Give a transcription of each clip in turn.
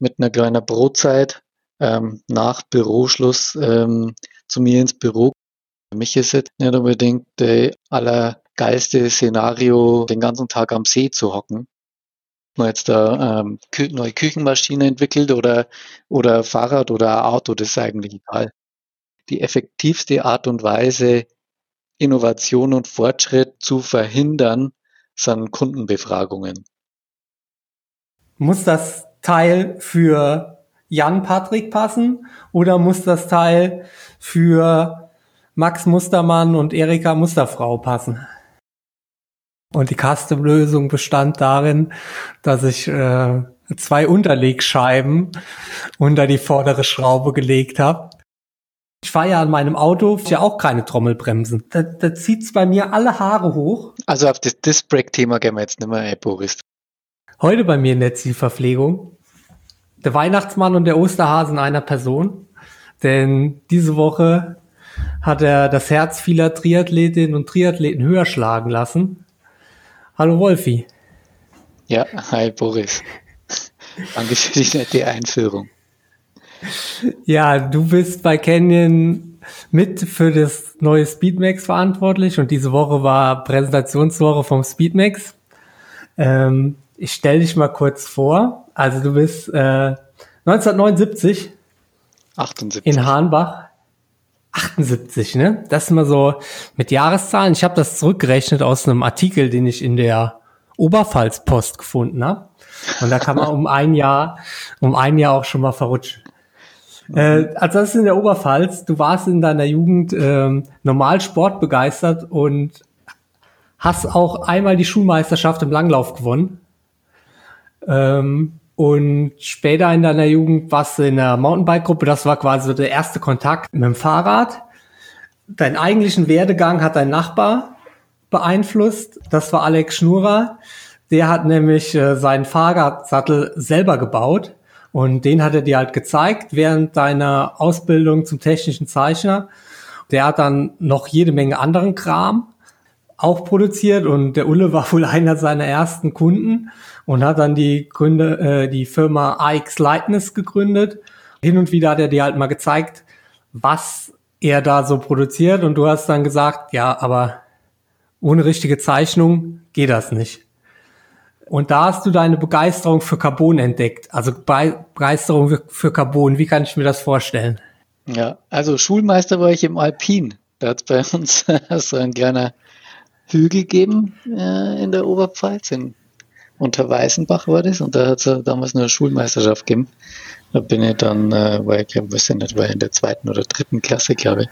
mit einer kleinen Brotzeit ähm, nach Büroschluss ähm, zu mir ins Büro. Für mich ist es nicht unbedingt der allergeilste Szenario, den ganzen Tag am See zu hocken. Man jetzt da ähm, neue Küchenmaschine entwickelt oder, oder Fahrrad oder Auto, das ist eigentlich egal. Die effektivste Art und Weise, Innovation und Fortschritt zu verhindern, sind Kundenbefragungen. Muss das Teil für Jan Patrick passen oder muss das Teil für Max Mustermann und Erika Musterfrau passen? Und die Custom-Lösung bestand darin, dass ich äh, zwei Unterlegscheiben unter die vordere Schraube gelegt habe. Ich fahre ja an meinem Auto ja auch keine Trommelbremsen. Da, da zieht's bei mir alle Haare hoch. Also auf das Disc-Brake-Thema gehen wir jetzt nicht mehr, ey, Boris. Heute bei mir in der Zielverpflegung. Der Weihnachtsmann und der Osterhase in einer Person. Denn diese Woche hat er das Herz vieler Triathletinnen und Triathleten höher schlagen lassen. Hallo Wolfi. Ja, hi Boris. Danke für die nette Einführung. Ja, du bist bei Canyon mit für das neue Speedmax verantwortlich und diese Woche war Präsentationswoche vom Speedmax. Ähm, ich stelle dich mal kurz vor. Also du bist äh, 1979 78. in Hahnbach. 78, ne? Das ist mal so mit Jahreszahlen. Ich habe das zurückgerechnet aus einem Artikel, den ich in der Oberpfalz-Post gefunden habe. Und da kann man um ein Jahr, um ein Jahr auch schon mal verrutschen. Äh, also das ist in der Oberpfalz. Du warst in deiner Jugend ähm, normal sportbegeistert und hast auch einmal die Schulmeisterschaft im Langlauf gewonnen. Ähm, und später in deiner Jugend warst du in der Mountainbike-Gruppe. Das war quasi so der erste Kontakt mit dem Fahrrad. Deinen eigentlichen Werdegang hat dein Nachbar beeinflusst. Das war Alex Schnurer. Der hat nämlich äh, seinen Fahrradsattel selber gebaut. Und den hat er dir halt gezeigt während deiner Ausbildung zum technischen Zeichner. Der hat dann noch jede Menge anderen Kram auch produziert und der Ulle war wohl einer seiner ersten Kunden und hat dann die Gründe, äh, die Firma AX Lightness gegründet. Hin und wieder hat er dir halt mal gezeigt, was er da so produziert und du hast dann gesagt, ja, aber ohne richtige Zeichnung geht das nicht. Und da hast du deine Begeisterung für Carbon entdeckt. Also Begeisterung für Carbon. Wie kann ich mir das vorstellen? Ja, also Schulmeister war ich im Alpin. Da hat es bei uns so ein kleiner Hügel geben äh, in der Oberpfalz. In Unterweißenbach war das. Und da hat es damals eine Schulmeisterschaft gegeben. Da bin ich dann, äh, war ich weiß ich nicht, war in der zweiten oder dritten Klasse, glaube ich.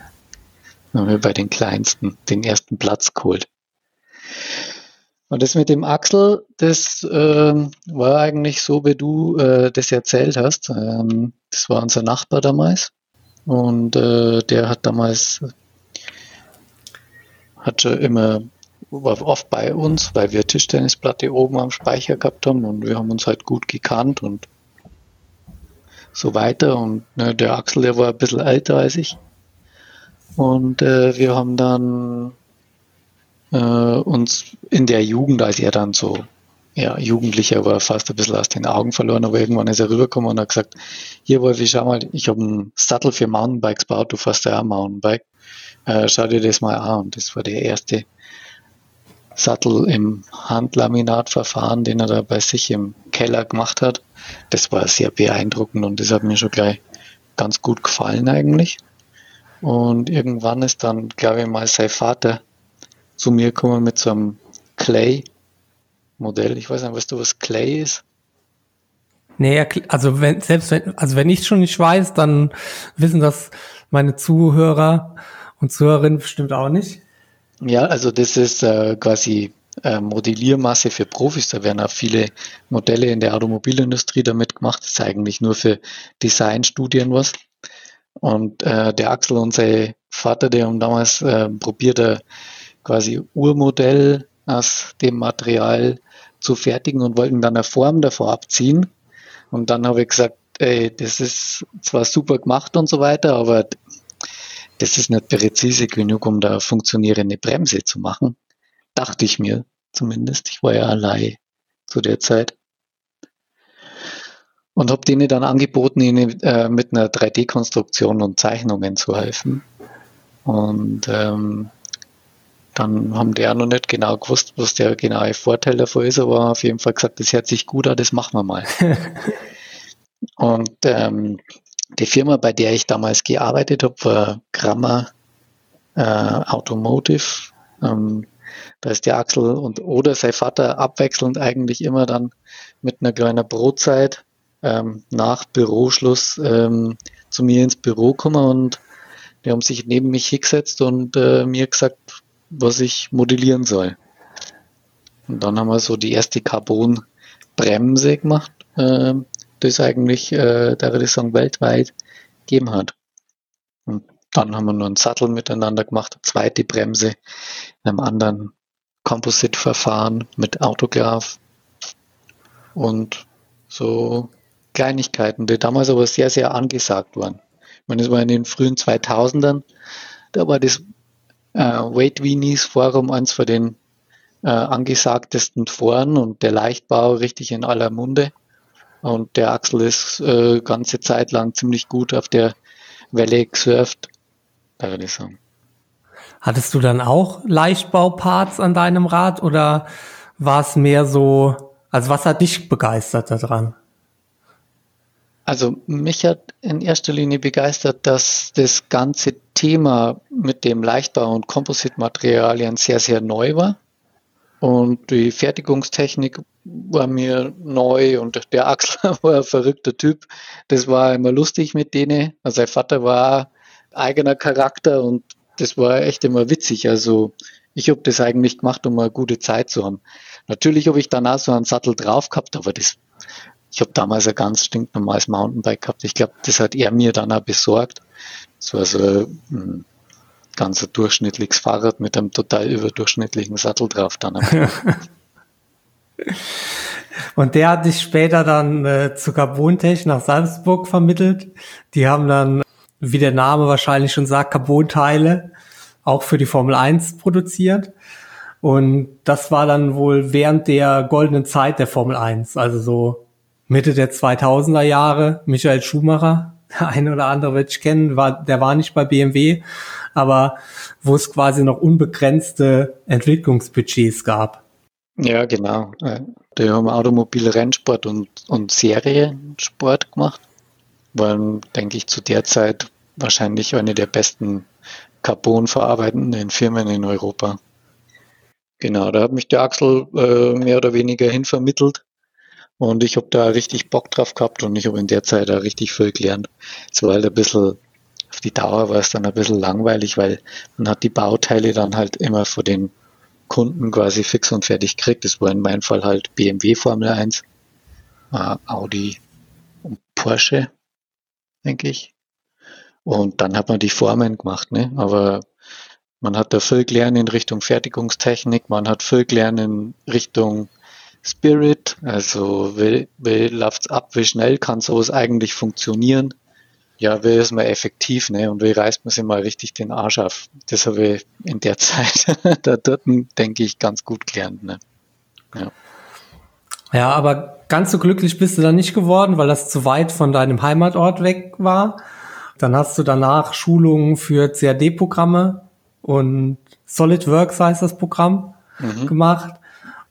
Dann haben wir bei den Kleinsten den ersten Platz geholt. Und das mit dem Axel, das äh, war eigentlich so, wie du äh, das erzählt hast. Ähm, das war unser Nachbar damals. Und äh, der hat damals, hat schon immer, oft bei uns, weil wir Tischtennisplatte oben am Speicher gehabt haben und wir haben uns halt gut gekannt und so weiter. Und ne, der Axel, der war ein bisschen älter als ich. Und äh, wir haben dann äh, uns in der Jugend, als er dann so ja, Jugendlicher war, fast ein bisschen aus den Augen verloren, aber irgendwann ist er rübergekommen und hat gesagt, hier Wolfi, schau mal, ich habe einen Sattel für Mountainbikes gebaut, du fährst ja auch Mountainbike, äh, schau dir das mal an. Und das war der erste Sattel im Handlaminatverfahren, den er da bei sich im Keller gemacht hat. Das war sehr beeindruckend und das hat mir schon gleich ganz gut gefallen eigentlich. Und irgendwann ist dann, glaube ich mal, sein Vater zu mir kommen mit so einem Clay-Modell. Ich weiß nicht, weißt du, was Clay ist? Nee, also wenn, selbst wenn, also wenn ich schon nicht weiß, dann wissen das meine Zuhörer und Zuhörerinnen bestimmt auch nicht. Ja, also das ist äh, quasi äh, Modelliermasse für Profis. Da werden auch viele Modelle in der Automobilindustrie damit gemacht. Das ist eigentlich nur für Designstudien was. Und äh, der Axel und sein Vater, die haben damals äh, probiert, äh, quasi Urmodell aus dem Material zu fertigen und wollten dann eine Form davor abziehen. Und dann habe ich gesagt, ey, das ist zwar super gemacht und so weiter, aber das ist nicht präzise genug, um da funktionierende Bremse zu machen. Dachte ich mir zumindest. Ich war ja allein zu der Zeit. und habe denen dann angeboten, ihnen äh, mit einer 3D-Konstruktion und Zeichnungen zu helfen. Und ähm, dann haben die auch noch nicht genau gewusst, was der genaue Vorteil davon ist, aber auf jeden Fall gesagt, das hört sich gut an, das machen wir mal. und ähm, die Firma, bei der ich damals gearbeitet habe, war Grammar äh, Automotive. Ähm, da ist der Axel und oder sein Vater abwechselnd eigentlich immer dann mit einer kleinen Brotzeit ähm, nach Büroschluss ähm, zu mir ins Büro gekommen und die haben sich neben mich hingesetzt und äh, mir gesagt, was ich modellieren soll. Und dann haben wir so die erste Carbon-Bremse gemacht, äh, das eigentlich, äh, ich sagen, weltweit gegeben hat. Und dann haben wir nur einen Sattel miteinander gemacht, eine zweite Bremse, in einem anderen Composite-Verfahren mit Autograph und so Kleinigkeiten, die damals aber sehr, sehr angesagt waren. Ich meine, das war in den frühen 2000ern, da war das äh, Wade Weenies Forum eins von den äh, angesagtesten Foren und der Leichtbau richtig in aller Munde. Und der Axel ist äh, ganze Zeit lang ziemlich gut auf der Welle gesurft, da würde ich sagen. Hattest du dann auch Leichtbauparts an deinem Rad oder war es mehr so, also was hat dich begeistert daran? Also mich hat in erster Linie begeistert, dass das ganze Thema mit dem Leichtbau und Kompositmaterialien sehr, sehr neu war. Und die Fertigungstechnik war mir neu und der Axel war ein verrückter Typ. Das war immer lustig mit denen. Also sein Vater war eigener Charakter und das war echt immer witzig. Also ich habe das eigentlich gemacht, um eine gute Zeit zu haben. Natürlich habe ich danach so einen Sattel drauf gehabt, aber das ich habe damals ein ganz stinknormales Mountainbike gehabt. Ich glaube, das hat er mir dann auch besorgt. Das war so ein ganz durchschnittliches Fahrrad mit einem total überdurchschnittlichen Sattel drauf dann. Und der hat dich später dann äh, zu Carbontech nach Salzburg vermittelt. Die haben dann, wie der Name wahrscheinlich schon sagt, Carbonteile auch für die Formel 1 produziert. Und das war dann wohl während der goldenen Zeit der Formel 1, also so Mitte der 2000er Jahre, Michael Schumacher, der eine oder andere wird ich kennen, war, der war nicht bei BMW, aber wo es quasi noch unbegrenzte Entwicklungsbudgets gab. Ja, genau. Äh, die haben Automobil Rennsport und, und Seriensport gemacht. Waren, denke ich, zu der Zeit wahrscheinlich eine der besten Carbon verarbeitenden Firmen in Europa. Genau, da hat mich der Axel äh, mehr oder weniger hinvermittelt und ich habe da richtig Bock drauf gehabt und ich habe in der Zeit auch richtig viel gelernt. Es war halt ein bisschen, auf die Dauer war es dann ein bisschen langweilig, weil man hat die Bauteile dann halt immer vor den Kunden quasi fix und fertig gekriegt. Das war in meinem Fall halt BMW Formel 1, äh, Audi und Porsche, denke ich. Und dann hat man die Formen gemacht, ne? Aber man hat da viel gelernt in Richtung Fertigungstechnik, man hat viel gelernt in Richtung Spirit, also wie, wie läuft's ab, wie schnell kann sowas eigentlich funktionieren? Ja, wie ist man effektiv, ne? Und wie reißt man sich mal richtig den Arsch auf? Das habe ich in der Zeit da dort, denke ich, ganz gut gelernt, ne? Ja. Ja, aber ganz so glücklich bist du dann nicht geworden, weil das zu weit von deinem Heimatort weg war. Dann hast du danach Schulungen für CAD-Programme und SolidWorks heißt das Programm mhm. gemacht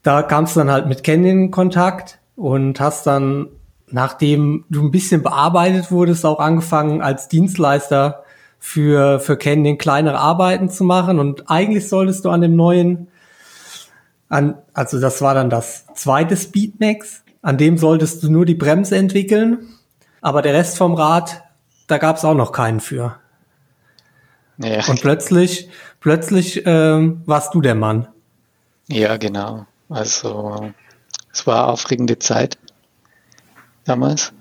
da kamst du dann halt mit Ken in Kontakt und hast dann, nachdem du ein bisschen bearbeitet wurdest, auch angefangen als Dienstleister für, für Canyon kleinere Arbeiten zu machen. Und eigentlich solltest du an dem neuen, an, also das war dann das zweite Speedmax, an dem solltest du nur die Bremse entwickeln. Aber der Rest vom Rad, da gab es auch noch keinen für. Ja. Und plötzlich, plötzlich ähm, warst du der Mann. Ja, genau. Also es war eine aufregende Zeit damals.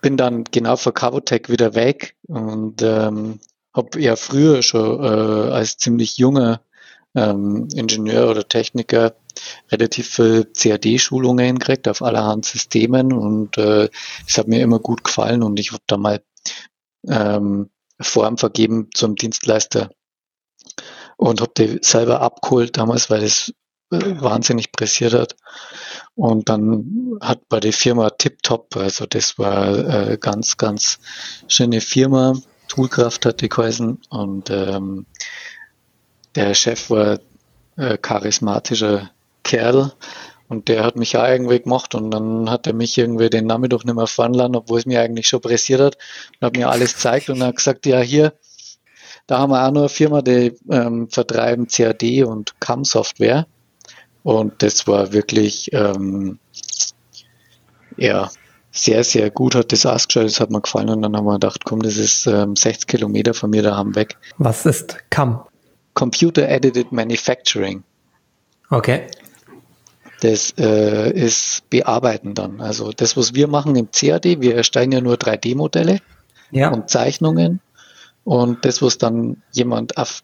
Bin dann genau vor Cavotec wieder weg und ähm, habe ja früher schon äh, als ziemlich junger ähm, Ingenieur oder Techniker relativ viel CAD-Schulungen gekriegt auf allerhand Systemen und äh, hat mir immer gut gefallen und ich habe da mal ähm, Form vergeben zum Dienstleister und habe die selber abgeholt damals, weil es äh, wahnsinnig pressiert hat. Und dann hat bei der Firma Tiptop, also das war äh, ganz, ganz schöne Firma, Toolkraft hat die geheißen. Und ähm, der Chef war äh, charismatischer Kerl. Und der hat mich ja irgendwie gemacht. Und dann hat er mich irgendwie den Namen doch nicht mehr fahren lassen, obwohl es mir eigentlich schon pressiert hat. Und hat mir alles gezeigt und hat gesagt, ja hier, da haben wir auch noch eine Firma, die ähm, vertreiben CAD und CAM-Software. Und das war wirklich, ähm, ja, sehr, sehr gut hat das ausgeschaut, das hat mir gefallen und dann haben wir gedacht, komm, das ist ähm, 60 Kilometer von mir daheim weg. Was ist CAM? Computer Edited Manufacturing. Okay. Das äh, ist Bearbeiten dann. Also das, was wir machen im CAD, wir erstellen ja nur 3D-Modelle ja. und Zeichnungen und das, was dann jemand auf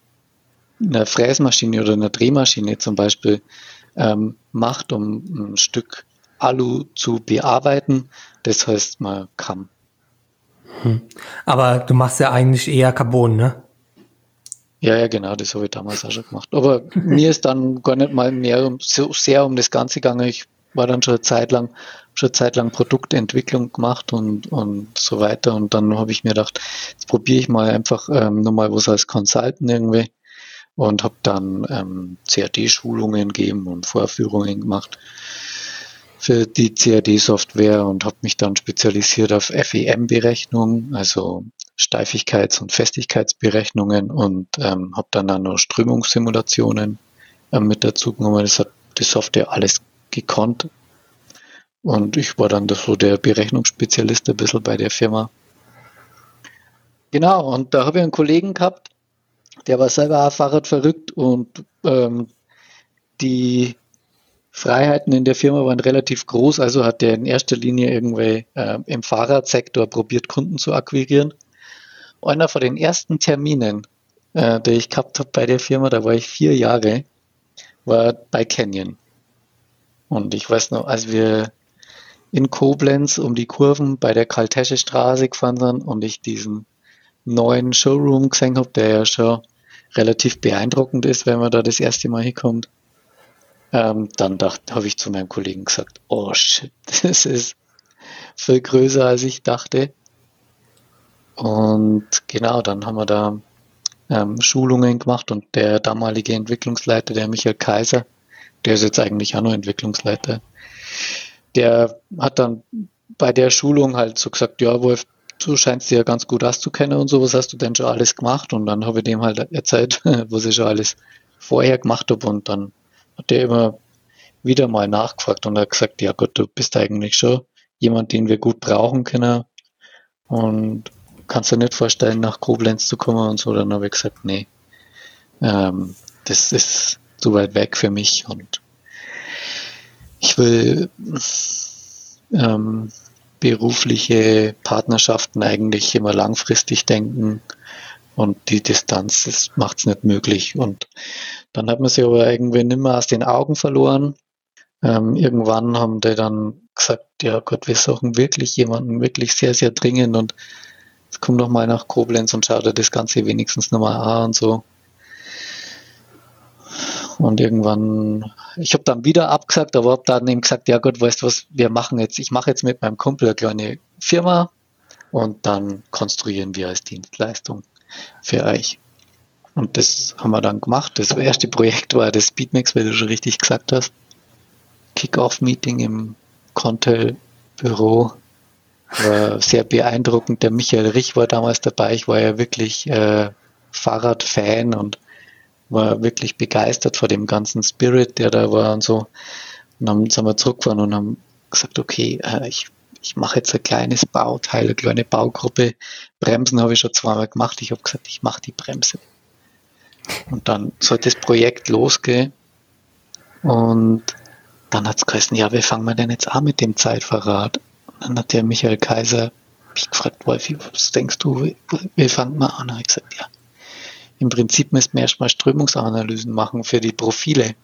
einer Fräsmaschine oder einer Drehmaschine zum Beispiel ähm, macht, um ein Stück Alu zu bearbeiten, das heißt man kann. Hm. Aber du machst ja eigentlich eher Carbon, ne? Ja, ja, genau, das habe ich damals auch schon gemacht. Aber mir ist dann gar nicht mal mehr um, so sehr um das Ganze gegangen. Ich war dann schon eine Zeit lang, schon eine Zeit lang Produktentwicklung gemacht und, und so weiter. Und dann habe ich mir gedacht, jetzt probiere ich mal einfach ähm, nochmal was als Consultant irgendwie und habe dann ähm, CAD-Schulungen gegeben und Vorführungen gemacht für die CAD-Software und habe mich dann spezialisiert auf FEM-Berechnung, also Steifigkeits- und Festigkeitsberechnungen und ähm, habe dann auch noch Strömungssimulationen äh, mit dazu genommen. Das hat die Software alles gekonnt. Und ich war dann so der Berechnungsspezialist ein bisschen bei der Firma. Genau, und da habe ich einen Kollegen gehabt, der war selber auch Fahrrad verrückt und ähm, die Freiheiten in der Firma waren relativ groß, also hat er in erster Linie irgendwie äh, im Fahrradsektor probiert, Kunden zu akquirieren. Einer von den ersten Terminen, äh, die ich gehabt habe bei der Firma, da war ich vier Jahre, war bei Canyon. Und ich weiß noch, als wir in Koblenz um die Kurven bei der Kaltesche Straße gefahren sind und ich diesen neuen Showroom gesehen habe, der ja schon relativ beeindruckend ist, wenn man da das erste Mal hinkommt. Ähm, dann habe ich zu meinem Kollegen gesagt, oh shit, das ist viel größer als ich dachte. Und genau, dann haben wir da ähm, Schulungen gemacht und der damalige Entwicklungsleiter, der Michael Kaiser, der ist jetzt eigentlich auch noch Entwicklungsleiter, der hat dann bei der Schulung halt so gesagt, ja Wolf, du scheinst dir ja ganz gut auszukennen und so, was hast du denn schon alles gemacht? Und dann habe ich dem halt erzählt, was ich schon alles vorher gemacht habe und dann hat der immer wieder mal nachgefragt und hat gesagt, ja Gott, du bist eigentlich schon jemand, den wir gut brauchen können und kannst dir nicht vorstellen, nach Koblenz zu kommen und so. Dann habe ich gesagt, nee, ähm, das ist zu weit weg für mich und ich will ähm, berufliche Partnerschaften eigentlich immer langfristig denken und die Distanz macht es nicht möglich. Und dann hat man sie aber irgendwie nicht mehr aus den Augen verloren. Ähm, irgendwann haben die dann gesagt, ja Gott, wir suchen wirklich jemanden, wirklich sehr, sehr dringend und jetzt komm doch mal nach Koblenz und schau dir das Ganze wenigstens nochmal an und so. Und irgendwann, ich habe dann wieder abgesagt, aber habe dann eben gesagt, ja Gott, weißt du was, wir machen jetzt, ich mache jetzt mit meinem Kumpel eine kleine Firma und dann konstruieren wir als Dienstleistung für euch. Und das haben wir dann gemacht. Das erste Projekt war das Speedmax, weil du schon richtig gesagt hast. Kick-Off-Meeting im Contel-Büro. War sehr beeindruckend. Der Michael Rich war damals dabei. Ich war ja wirklich äh, Fahrradfan und war wirklich begeistert vor dem ganzen Spirit, der da war und so. Und dann sind wir zurückgefahren und haben gesagt, okay, äh, ich, ich mache jetzt ein kleines Bauteil, eine kleine Baugruppe. Bremsen habe ich schon zweimal gemacht. Ich habe gesagt, ich mache die Bremse. Und dann sollte das Projekt losgehen. Und dann hat es geheißen, ja, wie fangen wir denn jetzt an mit dem Zeitverrat? Und dann hat der Michael Kaiser mich gefragt, Wolfi, was denkst du, wie fangen wir an? Und ich gesagt, ja, im Prinzip müssten wir erstmal Strömungsanalysen machen für die Profile.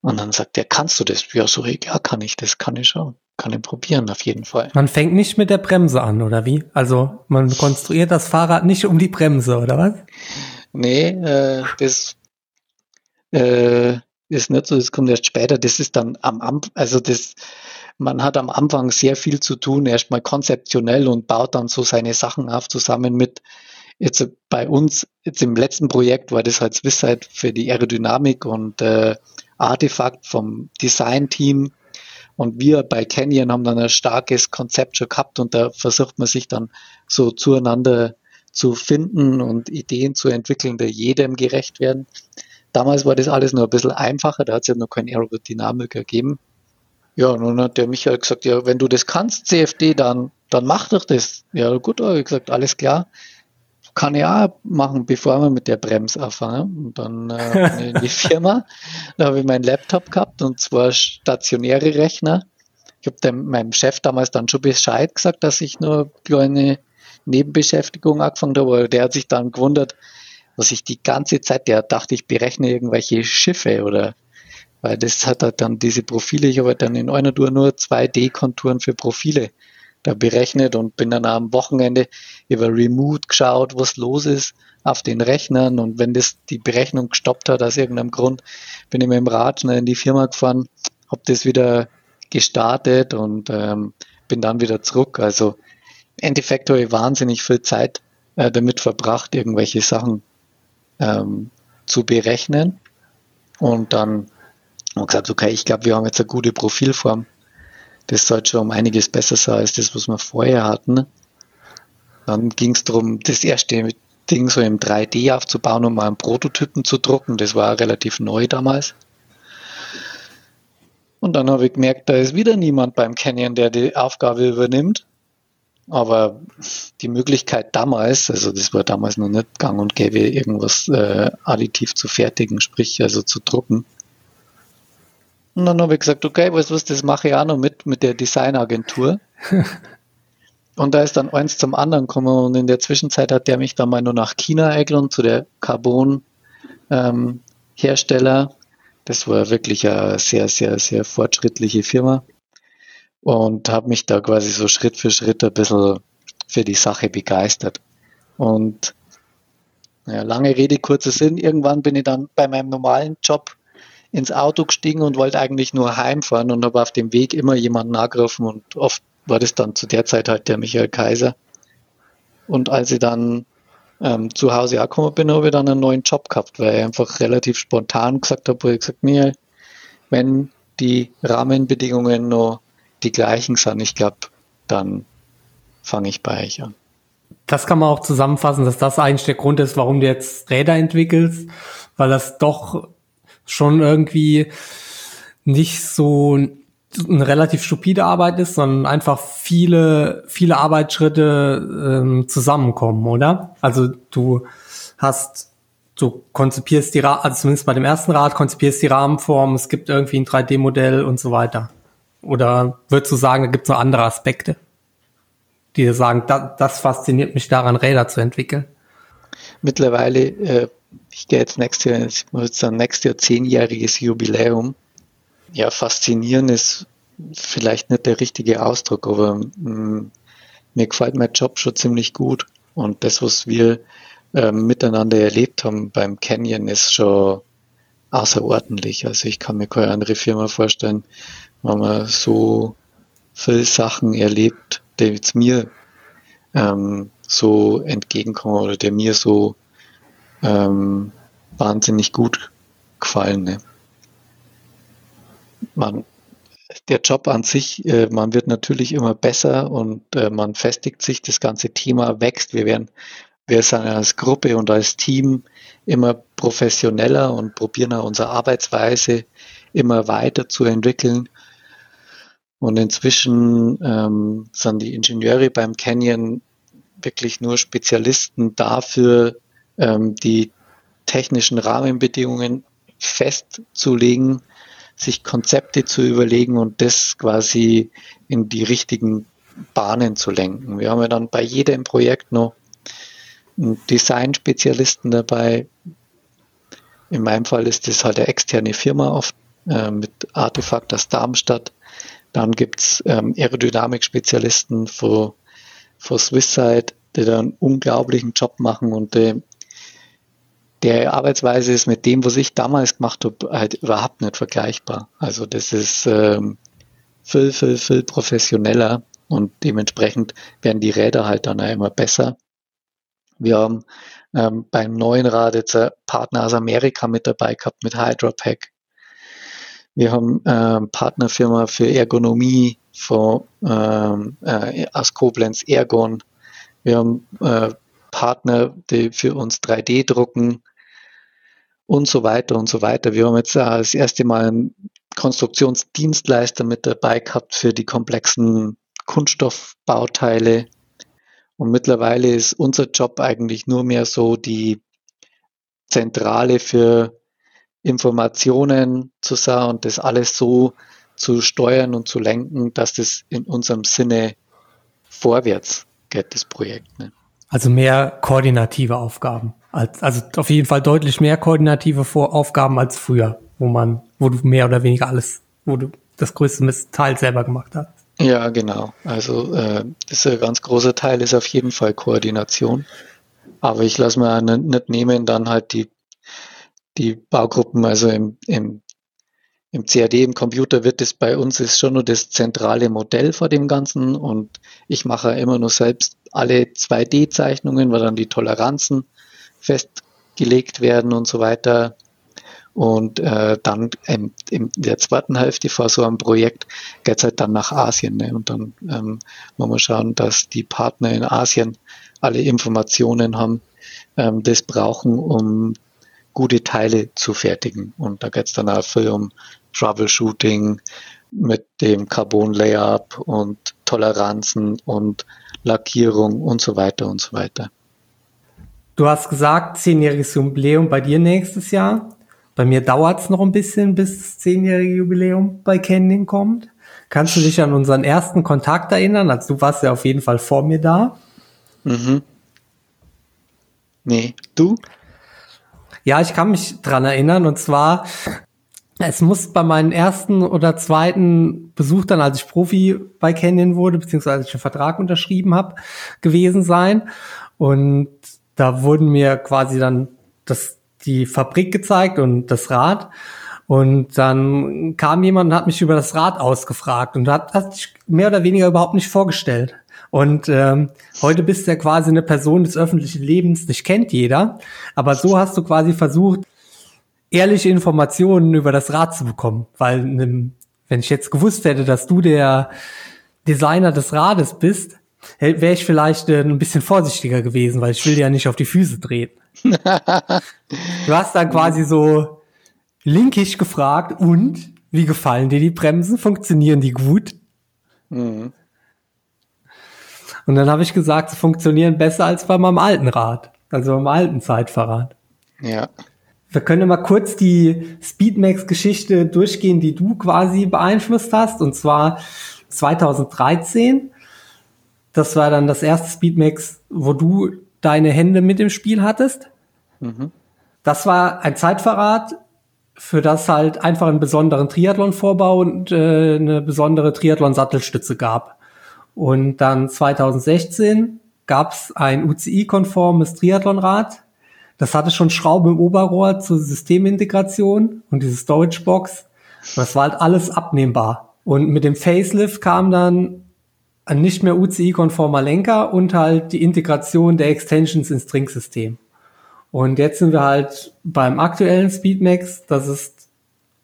Und dann sagt er, kannst du das? Ja, so, ja, kann ich, das kann ich schon. Kann ich probieren, auf jeden Fall. Man fängt nicht mit der Bremse an, oder wie? Also, man konstruiert das Fahrrad nicht um die Bremse, oder was? Nee, äh, das, äh, ist nicht so, das kommt erst später, das ist dann am Anfang, also das, man hat am Anfang sehr viel zu tun, erstmal konzeptionell und baut dann so seine Sachen auf, zusammen mit, jetzt bei uns, jetzt im letzten Projekt war das halt Swisside für die Aerodynamik und äh, Artefakt vom Design-Team. Und wir bei Canyon haben dann ein starkes Konzept schon gehabt und da versucht man sich dann so zueinander zu finden und Ideen zu entwickeln, die jedem gerecht werden. Damals war das alles nur ein bisschen einfacher, da hat es ja noch kein Aerodynamik gegeben. Ja, dann hat der Michael gesagt, ja, wenn du das kannst, CFD, dann, dann mach doch das. Ja, gut, habe ich gesagt, alles klar. Kann ich auch machen, bevor wir mit der Bremse anfangen. Und dann äh, in die Firma, da habe ich meinen Laptop gehabt und zwar stationäre Rechner. Ich habe meinem Chef damals dann schon Bescheid gesagt, dass ich nur eine kleine Nebenbeschäftigung angefangen habe, aber der hat sich dann gewundert, was ich die ganze Zeit, der dachte, ich berechne irgendwelche Schiffe oder weil das hat halt dann diese Profile, ich habe halt dann in einer Tour nur 2D-Konturen für Profile da berechnet und bin dann am Wochenende über Remote geschaut, was los ist auf den Rechnern und wenn das die Berechnung gestoppt hat aus irgendeinem Grund, bin ich mit dem Rad schnell in die Firma gefahren, habe das wieder gestartet und ähm, bin dann wieder zurück. Also im Endeffekt habe ich wahnsinnig viel Zeit äh, damit verbracht, irgendwelche Sachen ähm, zu berechnen und dann und gesagt, okay, ich glaube, wir haben jetzt eine gute Profilform. Das sollte schon um einiges besser sein als das, was wir vorher hatten. Dann ging es darum, das erste Ding so im 3D aufzubauen, um mal einen Prototypen zu drucken. Das war relativ neu damals. Und dann habe ich gemerkt, da ist wieder niemand beim Canyon, der die Aufgabe übernimmt. Aber die Möglichkeit damals, also das war damals noch nicht gang und gäbe, irgendwas äh, additiv zu fertigen, sprich also zu drucken, und dann habe ich gesagt, okay, weißt du was, das mache ich auch noch mit, mit der Designagentur. und da ist dann eins zum anderen gekommen und in der Zwischenzeit hat der mich dann mal nur nach China eingeladen zu der Carbon-Hersteller. Ähm, das war wirklich eine sehr, sehr, sehr fortschrittliche Firma und habe mich da quasi so Schritt für Schritt ein bisschen für die Sache begeistert. Und ja, lange Rede, kurzer Sinn, irgendwann bin ich dann bei meinem normalen Job ins Auto gestiegen und wollte eigentlich nur heimfahren und habe auf dem Weg immer jemanden angegriffen und oft war das dann zu der Zeit halt der Michael Kaiser. Und als ich dann ähm, zu Hause angekommen bin, habe ich dann einen neuen Job gehabt, weil ich einfach relativ spontan gesagt habe, wo ich gesagt, Michael, wenn die Rahmenbedingungen noch die gleichen sind, ich glaube, dann fange ich bei euch an. Das kann man auch zusammenfassen, dass das eigentlich der Grund ist, warum du jetzt Räder entwickelst, weil das doch schon irgendwie nicht so eine relativ stupide Arbeit ist, sondern einfach viele, viele Arbeitsschritte ähm, zusammenkommen, oder? Also du hast, du konzipierst die, also zumindest bei dem ersten Rad, konzipierst die Rahmenform, es gibt irgendwie ein 3D-Modell und so weiter. Oder würdest du sagen, da gibt es noch andere Aspekte, die dir sagen, da, das fasziniert mich daran, Räder zu entwickeln? Mittlerweile äh, ich gehe jetzt nächstes Jahr, ich muss jetzt sagen, nächstes Jahr zehnjähriges Jubiläum. Ja, faszinieren ist vielleicht nicht der richtige Ausdruck, aber mh, mm, mir gefällt mein Job schon ziemlich gut. Und das, was wir äh, miteinander erlebt haben beim Canyon, ist schon außerordentlich. Also ich kann mir keine andere Firma vorstellen, wo man so viele Sachen erlebt, die jetzt mir ähm, so entgegenkommen oder der mir so ähm, wahnsinnig gut gefallen. Ne? Man, der Job an sich, äh, man wird natürlich immer besser und äh, man festigt sich, das ganze Thema wächst. Wir werden, wir sind als Gruppe und als Team immer professioneller und probieren auch unsere Arbeitsweise immer weiter zu entwickeln. Und inzwischen ähm, sind die Ingenieure beim Canyon wirklich nur Spezialisten dafür, ähm, die technischen Rahmenbedingungen festzulegen, sich Konzepte zu überlegen und das quasi in die richtigen Bahnen zu lenken. Wir haben ja dann bei jedem Projekt noch einen Design-Spezialisten dabei. In meinem Fall ist das halt eine externe Firma oft äh, mit Artefakt aus Darmstadt. Dann gibt's ähm, Aerodynamik-Spezialisten von, von Swisside, die da einen unglaublichen Job machen und äh, der Arbeitsweise ist mit dem, was ich damals gemacht habe, halt überhaupt nicht vergleichbar. Also das ist ähm, viel, viel, viel professioneller und dementsprechend werden die Räder halt dann auch immer besser. Wir haben ähm, beim neuen Rad jetzt ein Partner aus Amerika mit dabei gehabt, mit Hydropack. Wir haben ähm, Partnerfirma für Ergonomie von, ähm, äh, aus Koblenz, Ergon. Wir haben äh, Partner, die für uns 3D drucken und so weiter und so weiter. Wir haben jetzt äh, das erste Mal einen Konstruktionsdienstleister mit dabei gehabt für die komplexen Kunststoffbauteile. Und mittlerweile ist unser Job eigentlich nur mehr so die Zentrale für Informationen zu sein und das alles so zu steuern und zu lenken, dass das in unserem Sinne vorwärts geht, das Projekt. Ne? Also mehr koordinative Aufgaben. Als, also auf jeden Fall deutlich mehr koordinative Vor Aufgaben als früher, wo man, wo du mehr oder weniger alles, wo du das größte Teil selber gemacht hast. Ja, genau. Also äh, das ist ein ganz großer Teil ist auf jeden Fall Koordination. Aber ich lasse mir nicht nehmen, dann halt die, die Baugruppen, also im, im, im CAD, im Computer wird es bei uns ist schon nur das zentrale Modell vor dem Ganzen und ich mache immer nur selbst alle 2D-Zeichnungen, weil dann die Toleranzen festgelegt werden und so weiter. Und äh, dann in, in der zweiten Hälfte vor so einem Projekt geht es halt dann nach Asien. Ne? Und dann ähm, wollen wir schauen, dass die Partner in Asien alle Informationen haben, ähm, das brauchen, um gute Teile zu fertigen. Und da geht es dann auch viel um Troubleshooting mit dem Carbon Layup und Toleranzen und Lackierung und so weiter und so weiter. Du hast gesagt, zehnjähriges Jubiläum bei dir nächstes Jahr. Bei mir dauert es noch ein bisschen, bis das zehnjährige Jubiläum bei Canyon kommt. Kannst du dich an unseren ersten Kontakt erinnern? Also du warst ja auf jeden Fall vor mir da. Mhm. Nee, du? Ja, ich kann mich dran erinnern. Und zwar, es muss bei meinem ersten oder zweiten Besuch dann, als ich Profi bei Canyon wurde, beziehungsweise als ich einen Vertrag unterschrieben habe, gewesen sein. Und da wurden mir quasi dann das die Fabrik gezeigt und das Rad. Und dann kam jemand und hat mich über das Rad ausgefragt und hat, hat sich mehr oder weniger überhaupt nicht vorgestellt. Und ähm, heute bist du ja quasi eine Person des öffentlichen Lebens, dich kennt jeder. Aber so hast du quasi versucht, ehrliche Informationen über das Rad zu bekommen. Weil wenn ich jetzt gewusst hätte, dass du der Designer des Rades bist, wäre ich vielleicht äh, ein bisschen vorsichtiger gewesen, weil ich will dir ja nicht auf die Füße treten. du hast dann quasi so linkisch gefragt, und wie gefallen dir die Bremsen? Funktionieren die gut? Mhm. Und dann habe ich gesagt, sie funktionieren besser als bei meinem alten Rad, also beim alten Zeitfahrrad. Ja. Wir können mal kurz die Speedmax-Geschichte durchgehen, die du quasi beeinflusst hast. Und zwar 2013. Das war dann das erste Speedmax, wo du deine Hände mit im Spiel hattest. Mhm. Das war ein Zeitverrat, für das halt einfach einen besonderen Triathlon-Vorbau und äh, eine besondere Triathlon-Sattelstütze gab. Und dann 2016 gab es ein UCI-konformes Triathlonrad. Das hatte schon Schrauben im Oberrohr zur Systemintegration und diese Storage-Box. Das war halt alles abnehmbar. Und mit dem Facelift kam dann ein nicht mehr UCI-konformer Lenker und halt die Integration der Extensions ins Trinksystem. Und jetzt sind wir halt beim aktuellen Speedmax. Das ist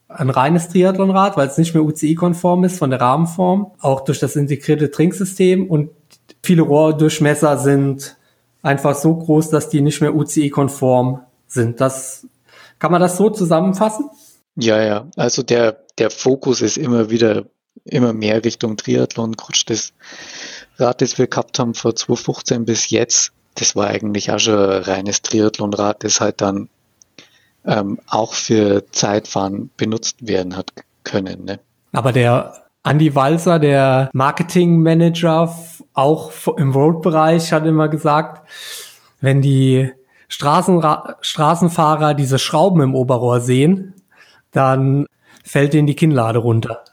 ein reines Triathlonrad, weil es nicht mehr UCI-konform ist von der Rahmenform, auch durch das integrierte Trinksystem und viele Rohrdurchmesser sind einfach so groß, dass die nicht mehr UCI-konform sind. Das kann man das so zusammenfassen? Ja, ja. Also der der Fokus ist immer wieder immer mehr Richtung Triathlon gerutscht. Das Rad, das wir gehabt haben von 2015 bis jetzt, das war eigentlich auch schon ein reines Triathlonrad, das halt dann ähm, auch für Zeitfahren benutzt werden hat können. Ne? Aber der Andy Walser, der Marketingmanager, auch im Road-Bereich, hat immer gesagt, wenn die Straßenra Straßenfahrer diese Schrauben im Oberrohr sehen, dann fällt denen die Kinnlade runter.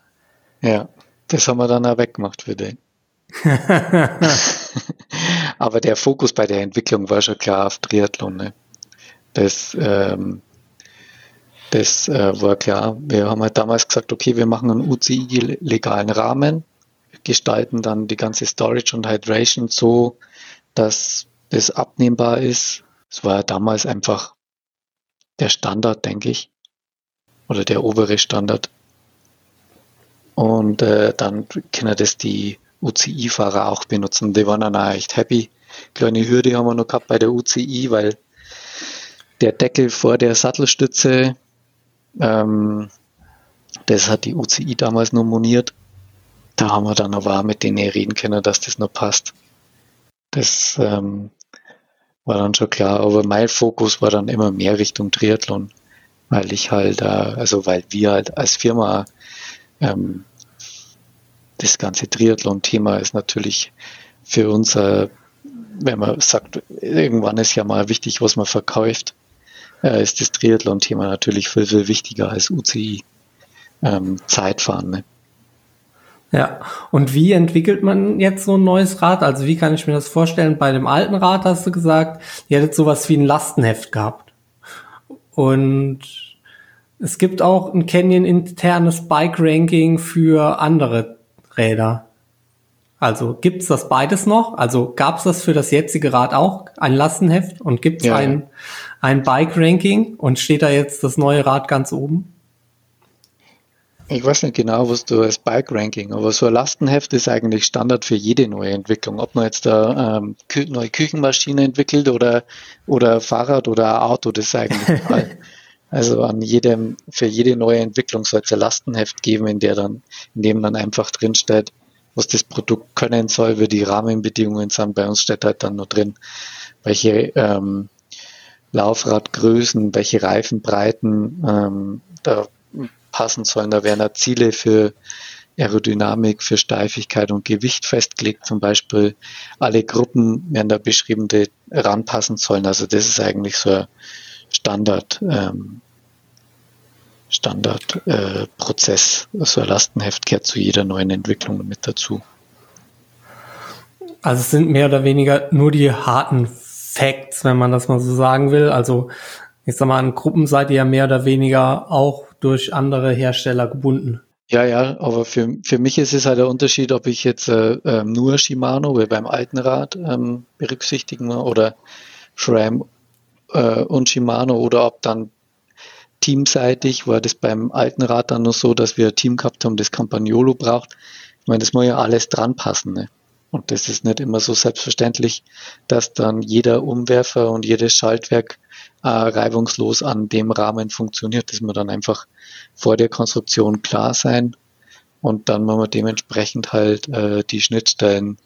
Ja, das haben wir dann auch weggemacht für den. Aber der Fokus bei der Entwicklung war schon klar auf Triathlon. Ne? Das, ähm, das äh, war klar. Wir haben halt damals gesagt, okay, wir machen einen UCI-legalen Rahmen, gestalten dann die ganze Storage und Hydration so, dass das abnehmbar ist. Es war damals einfach der Standard, denke ich, oder der obere Standard. Und äh, dann können das die UCI-Fahrer auch benutzen. Die waren dann auch echt happy. Kleine Hürde haben wir noch gehabt bei der UCI, weil der Deckel vor der Sattelstütze, ähm, das hat die UCI damals nur moniert. Da haben wir dann aber auch mit denen reden können, dass das noch passt. Das ähm, war dann schon klar, aber mein Fokus war dann immer mehr Richtung Triathlon, weil ich halt, äh, also weil wir halt als Firma ähm, das ganze Triathlon-Thema ist natürlich für uns, äh, wenn man sagt, irgendwann ist ja mal wichtig, was man verkauft, äh, ist das Triathlon-Thema natürlich viel, viel wichtiger als UCI ähm, Zeitfahren. Ne? Ja, und wie entwickelt man jetzt so ein neues Rad? Also wie kann ich mir das vorstellen? Bei dem alten Rad hast du gesagt, ihr hättet sowas wie ein Lastenheft gehabt. Und es gibt auch ein Canyon internes Bike Ranking für andere Räder. Also gibt's das beides noch? Also gab's das für das jetzige Rad auch, ein Lastenheft und gibt's ja. ein, ein Bike-Ranking und steht da jetzt das neue Rad ganz oben? Ich weiß nicht genau, was du als Bike-Ranking, aber so ein Lastenheft ist eigentlich Standard für jede neue Entwicklung. Ob man jetzt eine ähm, neue Küchenmaschine entwickelt oder, oder Fahrrad oder ein Auto, das ist eigentlich egal. Also an jedem, für jede neue Entwicklung soll es ein Lastenheft geben, in der dann, in dem dann einfach drinsteht, was das Produkt können soll, wie die Rahmenbedingungen sind. Bei uns steht halt dann nur drin, welche ähm, Laufradgrößen, welche Reifenbreiten ähm, da passen sollen. Da werden auch Ziele für Aerodynamik, für Steifigkeit und Gewicht festgelegt. Zum Beispiel alle Gruppen werden da beschrieben, die ranpassen sollen. Also das ist eigentlich so ein Standard, ähm, Standardprozess. Äh, so ein Lastenheft gehört zu jeder neuen Entwicklung mit dazu. Also es sind mehr oder weniger nur die harten Facts, wenn man das mal so sagen will. Also ich sag mal, an Gruppen seid ihr ja mehr oder weniger auch durch andere Hersteller gebunden. Ja, ja, aber für, für mich ist es halt der Unterschied, ob ich jetzt äh, ähm, nur Shimano wie beim alten Rad ähm, berücksichtigen oder SRAM äh, und Shimano oder ob dann teamseitig war das beim alten Rad dann nur so, dass wir ein Team gehabt haben, das Campagnolo braucht. Ich meine, das muss ja alles dran passen. Ne? Und das ist nicht immer so selbstverständlich, dass dann jeder Umwerfer und jedes Schaltwerk äh, reibungslos an dem Rahmen funktioniert. Das muss dann einfach vor der Konstruktion klar sein und dann muss man dementsprechend halt äh, die Schnittstellen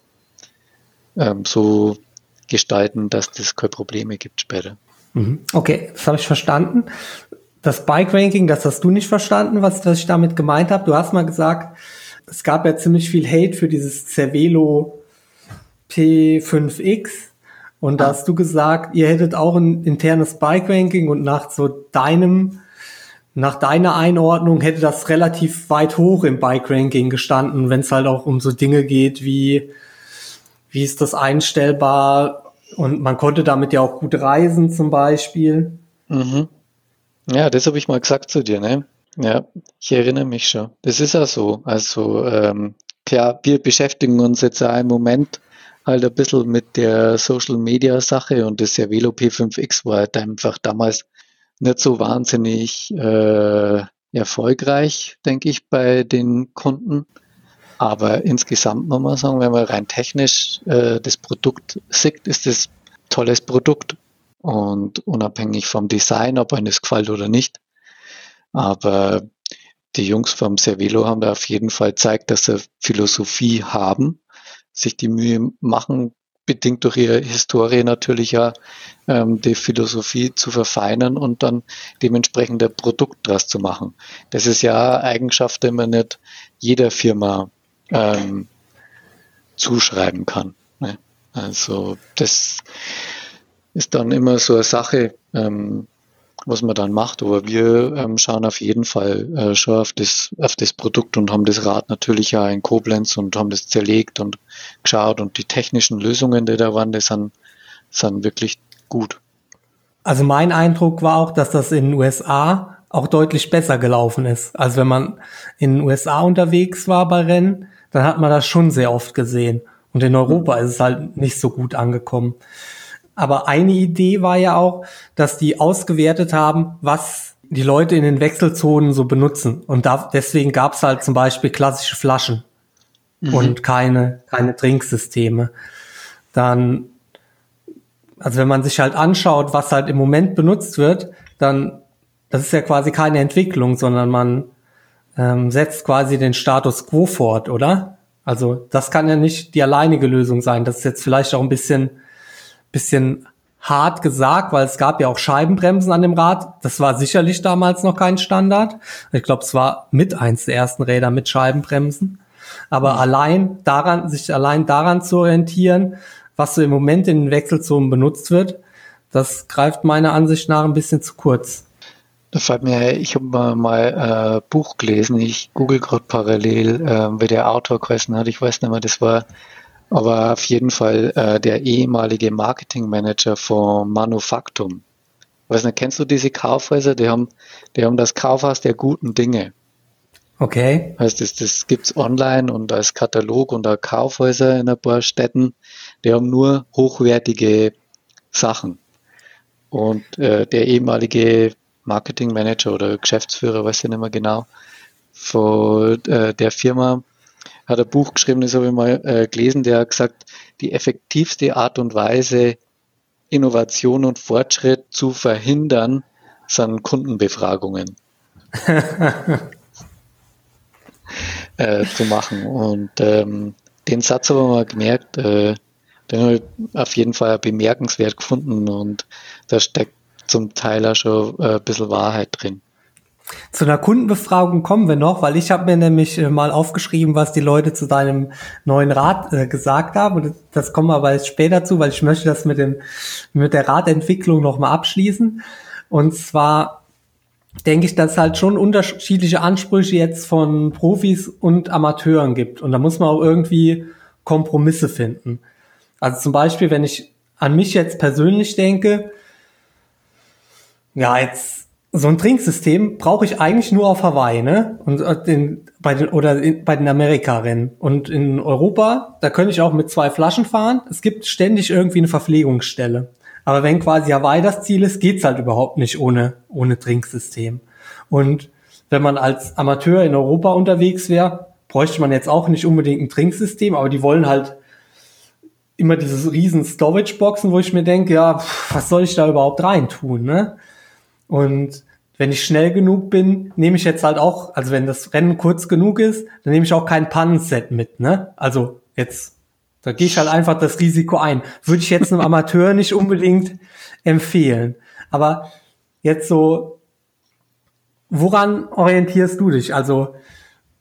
ähm, so gestalten, dass das keine Probleme gibt später. Mhm. Okay, das habe ich verstanden. Das Bike-Ranking, das hast du nicht verstanden, was, was ich damit gemeint habe. Du hast mal gesagt, es gab ja ziemlich viel Hate für dieses Cervelo P5X. Und da hast du gesagt, ihr hättet auch ein internes Bike-Ranking und nach so deinem, nach deiner Einordnung hätte das relativ weit hoch im Bike-Ranking gestanden, wenn es halt auch um so Dinge geht wie, wie ist das einstellbar, und man konnte damit ja auch gut reisen zum Beispiel. Mhm. Ja, das habe ich mal gesagt zu dir, ne? Ja, ich erinnere mich schon. Das ist ja so. Also ähm, klar, wir beschäftigen uns jetzt ja im Moment halt ein bisschen mit der Social Media Sache und das Cervelo P5X war halt einfach damals nicht so wahnsinnig äh, erfolgreich, denke ich, bei den Kunden. Aber insgesamt muss man sagen, wenn man rein technisch äh, das Produkt sieht, ist es tolles Produkt. Und unabhängig vom Design, ob einem das gefällt oder nicht. Aber die Jungs vom Cervelo haben da auf jeden Fall gezeigt, dass sie Philosophie haben, sich die Mühe machen, bedingt durch ihre Historie natürlich ja ähm, die Philosophie zu verfeinern und dann dementsprechend ein Produkt draus zu machen. Das ist ja Eigenschaft, die man nicht jeder Firma ähm, zuschreiben kann. Ne? Also das ist dann immer so eine Sache, ähm, was man dann macht. Aber wir ähm, schauen auf jeden Fall äh, schon auf das, auf das Produkt und haben das Rad natürlich ja in Koblenz und haben das zerlegt und geschaut und die technischen Lösungen, die da waren, die sind, sind wirklich gut. Also mein Eindruck war auch, dass das in den USA auch deutlich besser gelaufen ist. Also wenn man in den USA unterwegs war bei Rennen, dann hat man das schon sehr oft gesehen. Und in Europa ist es halt nicht so gut angekommen. Aber eine Idee war ja auch, dass die ausgewertet haben, was die Leute in den Wechselzonen so benutzen. Und da, deswegen gab es halt zum Beispiel klassische Flaschen mhm. und keine, keine Trinksysteme. Dann, also wenn man sich halt anschaut, was halt im Moment benutzt wird, dann, das ist ja quasi keine Entwicklung, sondern man ähm, setzt quasi den Status quo fort, oder? Also das kann ja nicht die alleinige Lösung sein. Das ist jetzt vielleicht auch ein bisschen, bisschen hart gesagt, weil es gab ja auch Scheibenbremsen an dem Rad. Das war sicherlich damals noch kein Standard. Ich glaube, es war mit eins der ersten Räder mit Scheibenbremsen. Aber mhm. allein daran, sich allein daran zu orientieren, was so im Moment in den Wechselzonen benutzt wird, das greift meiner Ansicht nach ein bisschen zu kurz. Da fällt mir, ich habe mal äh, Buch gelesen, ich google gerade parallel, äh, wie der Autor geheißen hat, ich weiß nicht mehr, das war aber auf jeden Fall äh, der ehemalige Marketingmanager von Manufaktum. Weiß nicht, kennst du diese Kaufhäuser? Die haben, die haben das Kaufhaus der guten Dinge. Okay. Heißt, das, das gibt's online und als Katalog und auch Kaufhäuser in ein paar Städten. Die haben nur hochwertige Sachen. Und äh, der ehemalige Marketingmanager oder Geschäftsführer, weiß ich nicht mehr genau, von äh, der Firma hat ein Buch geschrieben, das habe ich mal äh, gelesen, der hat gesagt, die effektivste Art und Weise, Innovation und Fortschritt zu verhindern, sind Kundenbefragungen. äh, zu machen. Und ähm, den Satz habe ich mal gemerkt, äh, den habe ich auf jeden Fall bemerkenswert gefunden und da steckt zum Teil auch schon äh, ein bisschen Wahrheit drin. Zu einer Kundenbefragung kommen wir noch, weil ich habe mir nämlich äh, mal aufgeschrieben, was die Leute zu deinem neuen Rad äh, gesagt haben. Und das kommen wir aber jetzt später zu, weil ich möchte das mit dem mit der Radentwicklung noch mal abschließen. Und zwar denke ich, dass es halt schon unterschiedliche Ansprüche jetzt von Profis und Amateuren gibt. Und da muss man auch irgendwie Kompromisse finden. Also zum Beispiel, wenn ich an mich jetzt persönlich denke, ja, jetzt so ein Trinksystem brauche ich eigentlich nur auf Hawaii, ne? Und äh, den, bei den, oder in, bei den Amerika-Rennen. Und in Europa, da könnte ich auch mit zwei Flaschen fahren. Es gibt ständig irgendwie eine Verpflegungsstelle. Aber wenn quasi Hawaii das Ziel ist, geht's halt überhaupt nicht ohne, ohne Trinksystem. Und wenn man als Amateur in Europa unterwegs wäre, bräuchte man jetzt auch nicht unbedingt ein Trinksystem, aber die wollen halt immer diese riesen Storage-Boxen, wo ich mir denke, ja, was soll ich da überhaupt reintun, ne? Und wenn ich schnell genug bin, nehme ich jetzt halt auch, also wenn das Rennen kurz genug ist, dann nehme ich auch kein Pannenset mit, ne? Also jetzt, da gehe ich halt einfach das Risiko ein. Würde ich jetzt einem Amateur nicht unbedingt empfehlen. Aber jetzt so, woran orientierst du dich? Also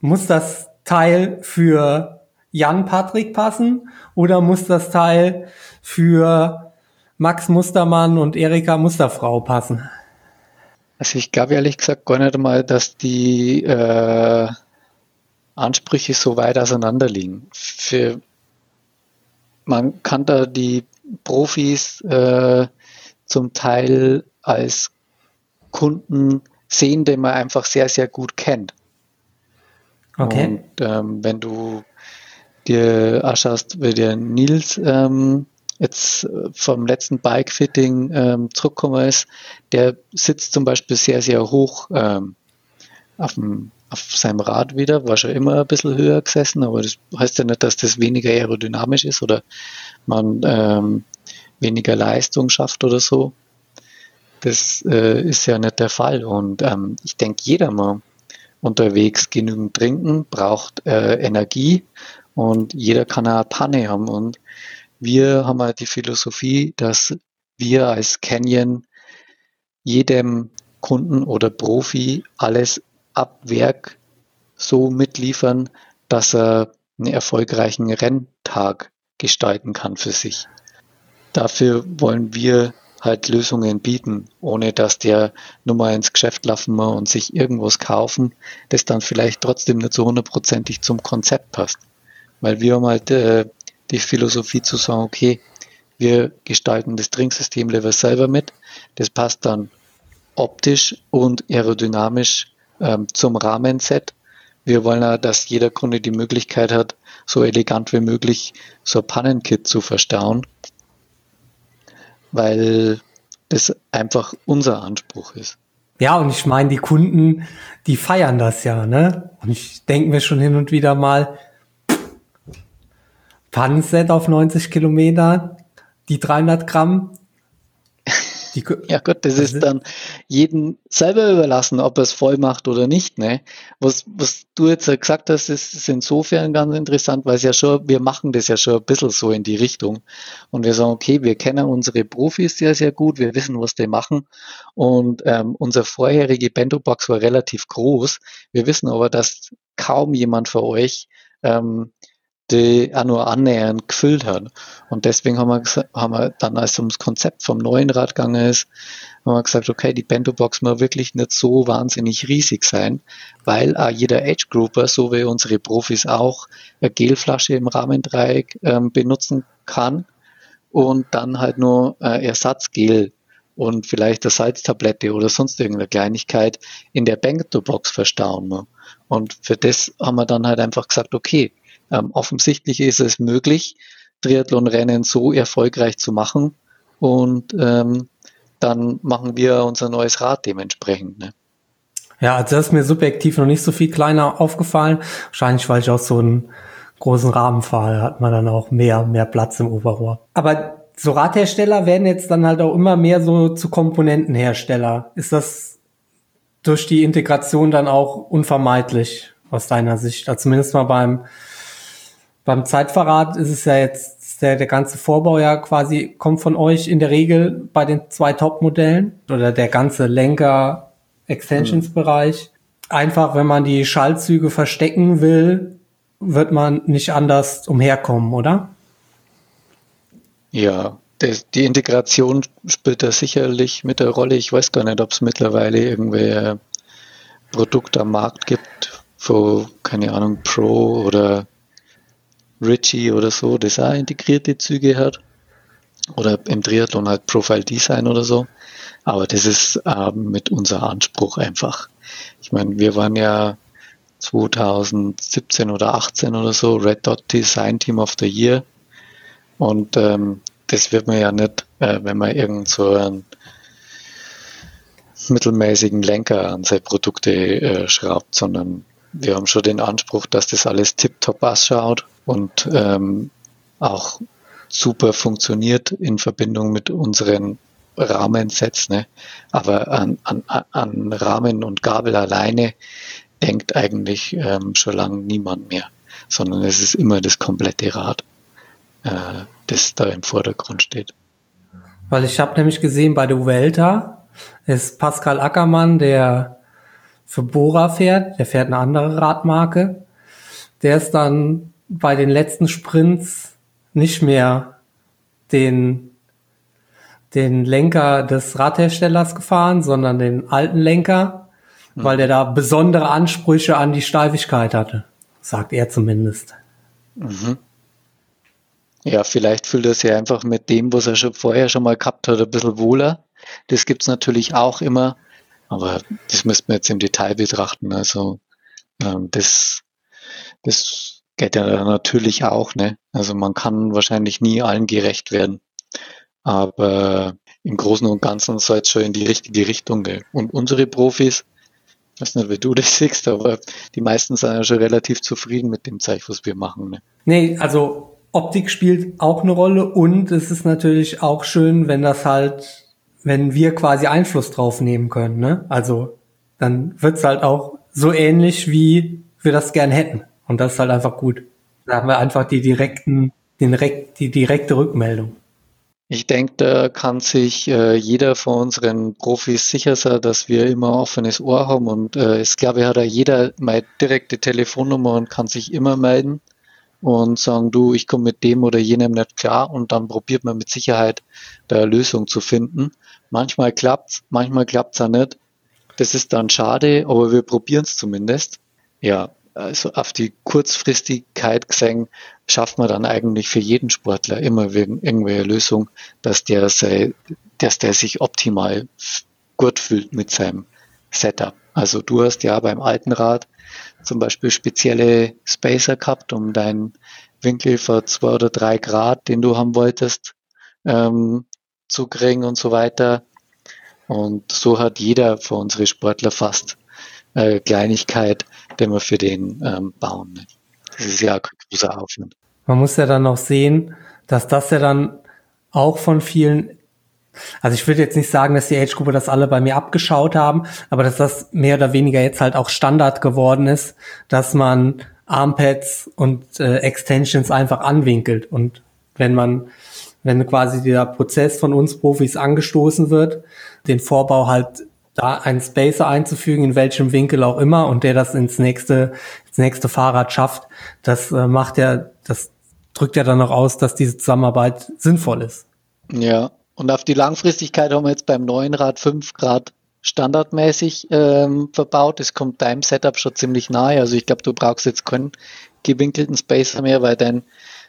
muss das Teil für Jan Patrick passen oder muss das Teil für Max Mustermann und Erika Musterfrau passen? Also ich glaube ehrlich gesagt gar nicht einmal, dass die äh, Ansprüche so weit auseinander liegen. Für, man kann da die Profis äh, zum Teil als Kunden sehen, den man einfach sehr, sehr gut kennt. Okay. Und ähm, wenn du dir anschaust, wie der Nils ähm, jetzt äh, vom letzten Bike-Fitting ähm, zurückgekommen ist, der sitzt zum Beispiel sehr, sehr hoch ähm, auf, dem, auf seinem Rad wieder, war schon immer ein bisschen höher gesessen, aber das heißt ja nicht, dass das weniger aerodynamisch ist oder man ähm, weniger Leistung schafft oder so. Das äh, ist ja nicht der Fall. Und ähm, ich denke, jeder mal unterwegs genügend trinken, braucht äh, Energie und jeder kann eine Panne haben. Und wir haben halt die Philosophie, dass wir als Canyon jedem Kunden oder Profi alles ab Werk so mitliefern, dass er einen erfolgreichen Renntag gestalten kann für sich. Dafür wollen wir halt Lösungen bieten, ohne dass der nur mal ins Geschäft laufen muss und sich irgendwas kaufen, das dann vielleicht trotzdem nicht so hundertprozentig zum Konzept passt. Weil wir haben halt äh, die Philosophie zu sagen, okay, wir gestalten das Trinksystem-Level selber mit. Das passt dann optisch und aerodynamisch ähm, zum Rahmenset. Wir wollen ja, dass jeder Kunde die Möglichkeit hat, so elegant wie möglich so ein Pannenkit zu verstauen, weil das einfach unser Anspruch ist. Ja, und ich meine, die Kunden, die feiern das ja, ne? Und ich denke mir schon hin und wieder mal, Pannenset auf 90 Kilometer, die 300 Gramm, die, ja Gott, das ist dann jedem selber überlassen, ob er es voll macht oder nicht. Ne? Was, was du jetzt gesagt hast, ist, ist insofern ganz interessant, weil es ja schon, wir machen das ja schon ein bisschen so in die Richtung. Und wir sagen, okay, wir kennen unsere Profis sehr, sehr gut, wir wissen, was die machen. Und ähm, unser vorherige Bento-Box war relativ groß. Wir wissen aber, dass kaum jemand für euch ähm, die auch nur annähernd gefüllt hat. Und deswegen haben wir, haben wir dann, als es ums Konzept vom neuen Rad gegangen ist, haben wir gesagt, okay, die Bento-Box muss wirklich nicht so wahnsinnig riesig sein, weil auch jeder Age-Grouper, so wie unsere Profis auch, eine Gelflasche im Rahmendreieck ähm, benutzen kann und dann halt nur äh, Ersatzgel und vielleicht eine Salztablette oder sonst irgendeine Kleinigkeit in der Bento-Box verstauen muss. Und für das haben wir dann halt einfach gesagt, okay, ähm, offensichtlich ist es möglich, Triathlonrennen so erfolgreich zu machen und ähm, dann machen wir unser neues Rad dementsprechend. Ne? Ja, also das ist mir subjektiv noch nicht so viel kleiner aufgefallen. Wahrscheinlich, weil ich auch so einen großen Rahmen fahre, hat man dann auch mehr, mehr Platz im Oberrohr. Aber so Radhersteller werden jetzt dann halt auch immer mehr so zu Komponentenhersteller. Ist das durch die Integration dann auch unvermeidlich aus deiner Sicht? Also zumindest mal beim beim Zeitverrat ist es ja jetzt, der, der ganze Vorbau ja quasi kommt von euch in der Regel bei den zwei Top-Modellen oder der ganze Lenker-Extensions-Bereich. Einfach, wenn man die Schaltzüge verstecken will, wird man nicht anders umherkommen, oder? Ja, das, die Integration spielt da sicherlich mit der Rolle. Ich weiß gar nicht, ob es mittlerweile irgendwelche Produkte am Markt gibt, wo, keine Ahnung, Pro oder Ritchie oder so, das auch integrierte Züge hat. Oder im Triathlon halt Profile Design oder so. Aber das ist ähm, mit unser Anspruch einfach. Ich meine, wir waren ja 2017 oder 18 oder so Red Dot Design Team of the Year. Und ähm, das wird man ja nicht, äh, wenn man irgend so einen mittelmäßigen Lenker an seine Produkte äh, schraubt, sondern wir haben schon den Anspruch, dass das alles tiptop ausschaut und ähm, auch super funktioniert in Verbindung mit unseren Rahmensets. Ne? Aber an, an, an Rahmen und Gabel alleine denkt eigentlich ähm, schon lange niemand mehr, sondern es ist immer das komplette Rad, äh, das da im Vordergrund steht. Weil ich habe nämlich gesehen, bei der Vuelta ist Pascal Ackermann, der für Bora fährt, der fährt eine andere Radmarke, der ist dann bei den letzten Sprints nicht mehr den, den Lenker des Radherstellers gefahren, sondern den alten Lenker, mhm. weil der da besondere Ansprüche an die Steifigkeit hatte. Sagt er zumindest. Mhm. Ja, vielleicht fühlt er sich einfach mit dem, was er schon vorher schon mal gehabt hat, ein bisschen wohler. Das gibt's natürlich auch immer, aber das müsste man jetzt im Detail betrachten. Also ähm, das, das Geht ja natürlich auch, ne? Also man kann wahrscheinlich nie allen gerecht werden. Aber im Großen und Ganzen soll es schon in die richtige Richtung gehen. Und unsere Profis, ich weiß nicht, wie du das siehst, aber die meisten sind ja schon relativ zufrieden mit dem Zeug, was wir machen. Ne? Nee, also Optik spielt auch eine Rolle und es ist natürlich auch schön, wenn das halt, wenn wir quasi Einfluss drauf nehmen können. Ne? Also dann wird's halt auch so ähnlich, wie wir das gern hätten. Und das ist halt einfach gut. Da haben wir einfach die direkten, den, die direkte Rückmeldung. Ich denke, da kann sich äh, jeder von unseren Profis sicher sein, dass wir immer ein offenes Ohr haben. Und äh, ich glaube, hat ja jeder meine direkte Telefonnummer und kann sich immer melden und sagen, du, ich komme mit dem oder jenem nicht klar. Und dann probiert man mit Sicherheit da eine Lösung zu finden. Manchmal klappt's, manchmal klappt's auch nicht. Das ist dann schade, aber wir probieren es zumindest. Ja, also auf die Kurzfristigkeit gesehen, schafft man dann eigentlich für jeden Sportler immer irgendwelche Lösung, dass der, sei, dass der sich optimal gut fühlt mit seinem Setup. Also du hast ja beim alten Rad zum Beispiel spezielle Spacer gehabt, um deinen Winkel vor zwei oder drei Grad, den du haben wolltest, ähm, zu kriegen und so weiter. Und so hat jeder von unseren Sportler fast äh, Kleinigkeit, den wir für den ähm, bauen. Ne? Das ist ja ein großer Aufwand. Man muss ja dann noch sehen, dass das ja dann auch von vielen, also ich würde jetzt nicht sagen, dass die Age-Gruppe das alle bei mir abgeschaut haben, aber dass das mehr oder weniger jetzt halt auch Standard geworden ist, dass man Armpads und äh, Extensions einfach anwinkelt. Und wenn man, wenn quasi der Prozess von uns Profis angestoßen wird, den Vorbau halt da einen Spacer einzufügen, in welchem Winkel auch immer, und der das ins nächste, ins nächste Fahrrad schafft, das äh, macht ja, das drückt ja dann noch aus, dass diese Zusammenarbeit sinnvoll ist. Ja, und auf die Langfristigkeit haben wir jetzt beim neuen Rad 5 Grad standardmäßig ähm, verbaut. Es kommt deinem Setup schon ziemlich nahe. Also ich glaube, du brauchst jetzt keinen gewinkelten Spacer mehr, weil dein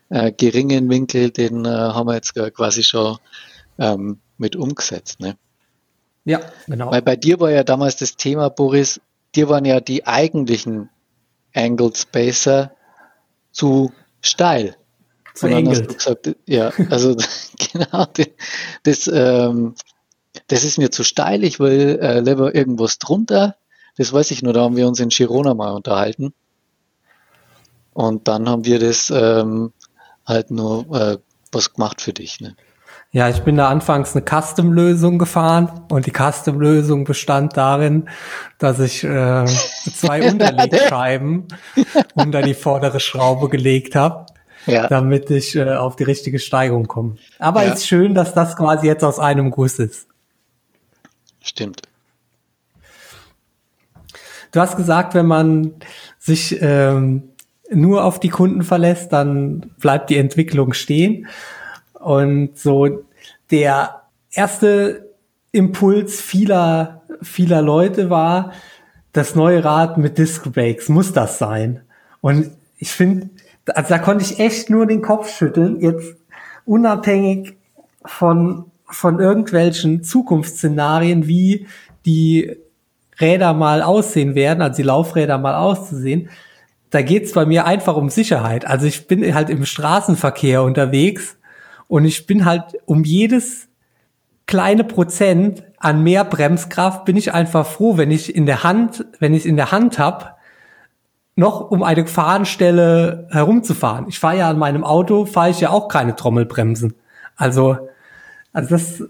äh, geringen Winkel, den äh, haben wir jetzt quasi schon ähm, mit umgesetzt. Ne? Ja, genau. Weil bei dir war ja damals das Thema, Boris, dir waren ja die eigentlichen Angled Spacer zu steil. Zu Angled. Gesagt, ja, also genau, das, ähm, das ist mir zu steil, ich will äh, lieber irgendwas drunter. Das weiß ich nur, da haben wir uns in Girona mal unterhalten. Und dann haben wir das ähm, halt nur äh, was gemacht für dich. Ne? Ja, ich bin da anfangs eine Custom-Lösung gefahren und die Custom-Lösung bestand darin, dass ich äh, zwei Unterlegscheiben unter die vordere Schraube gelegt habe, ja. damit ich äh, auf die richtige Steigung komme. Aber ja. ist schön, dass das quasi jetzt aus einem Guss ist. Stimmt. Du hast gesagt, wenn man sich ähm, nur auf die Kunden verlässt, dann bleibt die Entwicklung stehen. Und so der erste Impuls vieler, vieler Leute war, das neue Rad mit Disc Brakes, muss das sein? Und ich finde, also da konnte ich echt nur den Kopf schütteln, jetzt unabhängig von, von irgendwelchen Zukunftsszenarien, wie die Räder mal aussehen werden, also die Laufräder mal auszusehen. Da geht's bei mir einfach um Sicherheit. Also ich bin halt im Straßenverkehr unterwegs und ich bin halt um jedes kleine Prozent an mehr Bremskraft bin ich einfach froh, wenn ich in der Hand, wenn ich in der Hand hab, noch um eine Gefahrenstelle herumzufahren. Ich fahre ja an meinem Auto, fahre ich ja auch keine Trommelbremsen. Also, also das,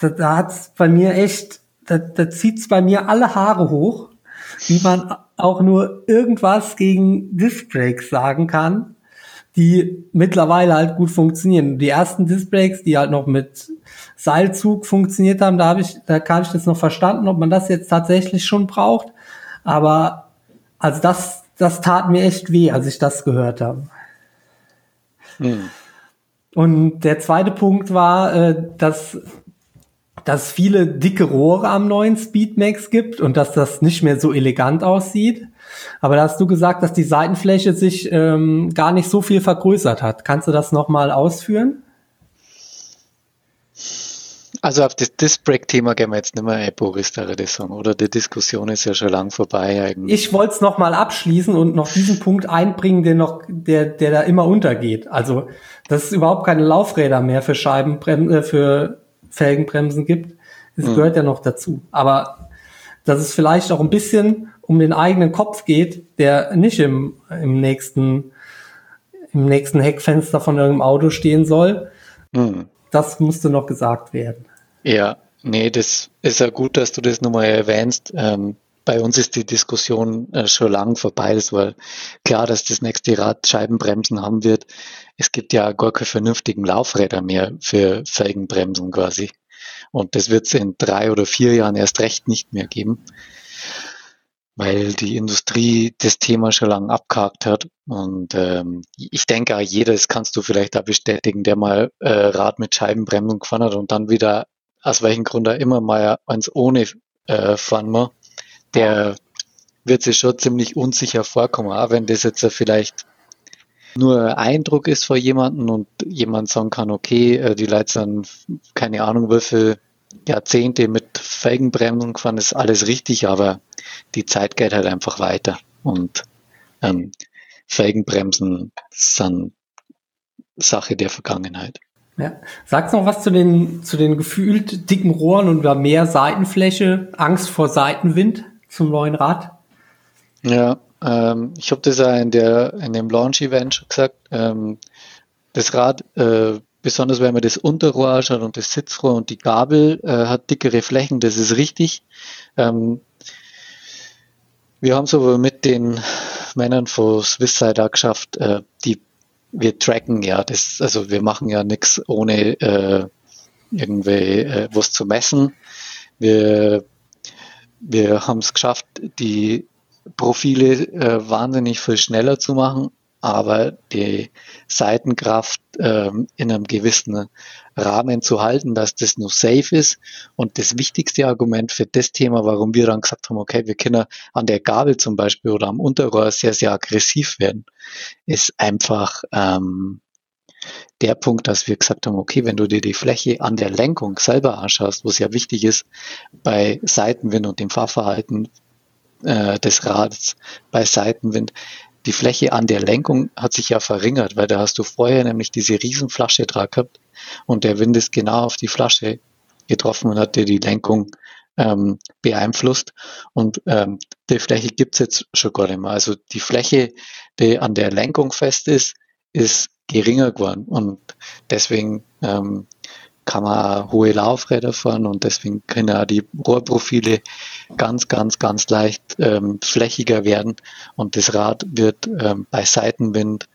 da, da hat's bei mir echt, da, da zieht's bei mir alle Haare hoch, wie man auch nur irgendwas gegen Disc Brakes sagen kann die mittlerweile halt gut funktionieren. Die ersten Displays, die halt noch mit Seilzug funktioniert haben, da habe ich, da kann ich das noch verstanden, ob man das jetzt tatsächlich schon braucht. Aber also das, das tat mir echt weh, als ich das gehört habe. Hm. Und der zweite Punkt war, äh, dass dass viele dicke Rohre am neuen Speedmax gibt und dass das nicht mehr so elegant aussieht. Aber da hast du gesagt, dass die Seitenfläche sich ähm, gar nicht so viel vergrößert hat. Kannst du das nochmal ausführen? Also auf das Disc-Break-Thema gehen wir jetzt nicht mehr ein, Boris, der sagen, oder? Die Diskussion ist ja schon lang vorbei eigentlich. Ich wollte es nochmal abschließen und noch diesen Punkt einbringen, der noch, der, der da immer untergeht. Also, dass es überhaupt keine Laufräder mehr für Scheibenbremsen, äh, für Felgenbremsen gibt. Das hm. gehört ja noch dazu. Aber dass es vielleicht auch ein bisschen um den eigenen Kopf geht, der nicht im, im nächsten, im nächsten Heckfenster von irgendeinem Auto stehen soll. Hm. Das musste noch gesagt werden. Ja, nee, das ist ja gut, dass du das nochmal erwähnst. Ähm, bei uns ist die Diskussion äh, schon lang vorbei. Das war klar, dass das nächste Rad Scheibenbremsen haben wird. Es gibt ja gar keine vernünftigen Laufräder mehr für Felgenbremsen quasi. Und das wird es in drei oder vier Jahren erst recht nicht mehr geben weil die Industrie das Thema schon lange abgehakt hat. Und ähm, ich denke jeder, das kannst du vielleicht da bestätigen, der mal äh, Rad mit Scheibenbremsung gefahren hat und dann wieder, aus welchem Grund er immer mal eins ohne äh, fahren muss, der wird sich schon ziemlich unsicher vorkommen, auch wenn das jetzt vielleicht nur Eindruck ist vor jemanden und jemand sagen kann, okay, äh, die Leute sind keine Ahnung, wie viel Jahrzehnte mit Felgenbremsen gefahren, ist alles richtig, aber die Zeit geht halt einfach weiter und ähm, Felgenbremsen sind Sache der Vergangenheit. Ja. Sagst noch was zu den, zu den gefühlt dicken Rohren und mehr Seitenfläche, Angst vor Seitenwind zum neuen Rad? Ja, ähm, ich habe das ja in, der, in dem Launch-Event schon gesagt. Ähm, das Rad, äh, besonders wenn man das Unterrohr anschaut und das Sitzrohr und die Gabel, äh, hat dickere Flächen, das ist richtig. Ähm, wir haben es aber mit den Männern von Swisside auch geschafft, äh, die wir tracken ja das, also wir machen ja nichts ohne äh, irgendwie äh, was zu messen. Wir, wir haben es geschafft, die Profile äh, wahnsinnig viel schneller zu machen, aber die Seitenkraft ähm, in einem gewissen Rahmen zu halten, dass das nur safe ist. Und das wichtigste Argument für das Thema, warum wir dann gesagt haben, okay, wir können an der Gabel zum Beispiel oder am Unterrohr sehr, sehr aggressiv werden, ist einfach ähm, der Punkt, dass wir gesagt haben, okay, wenn du dir die Fläche an der Lenkung selber anschaust, wo es ja wichtig ist, bei Seitenwind und dem Fahrverhalten äh, des Rades bei Seitenwind, die Fläche an der Lenkung hat sich ja verringert, weil da hast du vorher nämlich diese Riesenflasche dran gehabt und der Wind ist genau auf die Flasche getroffen und hat dir die Lenkung ähm, beeinflusst. Und ähm, die Fläche gibt's jetzt schon gar nicht mehr. Also die Fläche, die an der Lenkung fest ist, ist geringer geworden. Und deswegen ähm, kann man hohe Laufräder fahren und deswegen können auch die Rohrprofile ganz, ganz, ganz leicht ähm, flächiger werden und das Rad wird ähm, bei Seitenwind,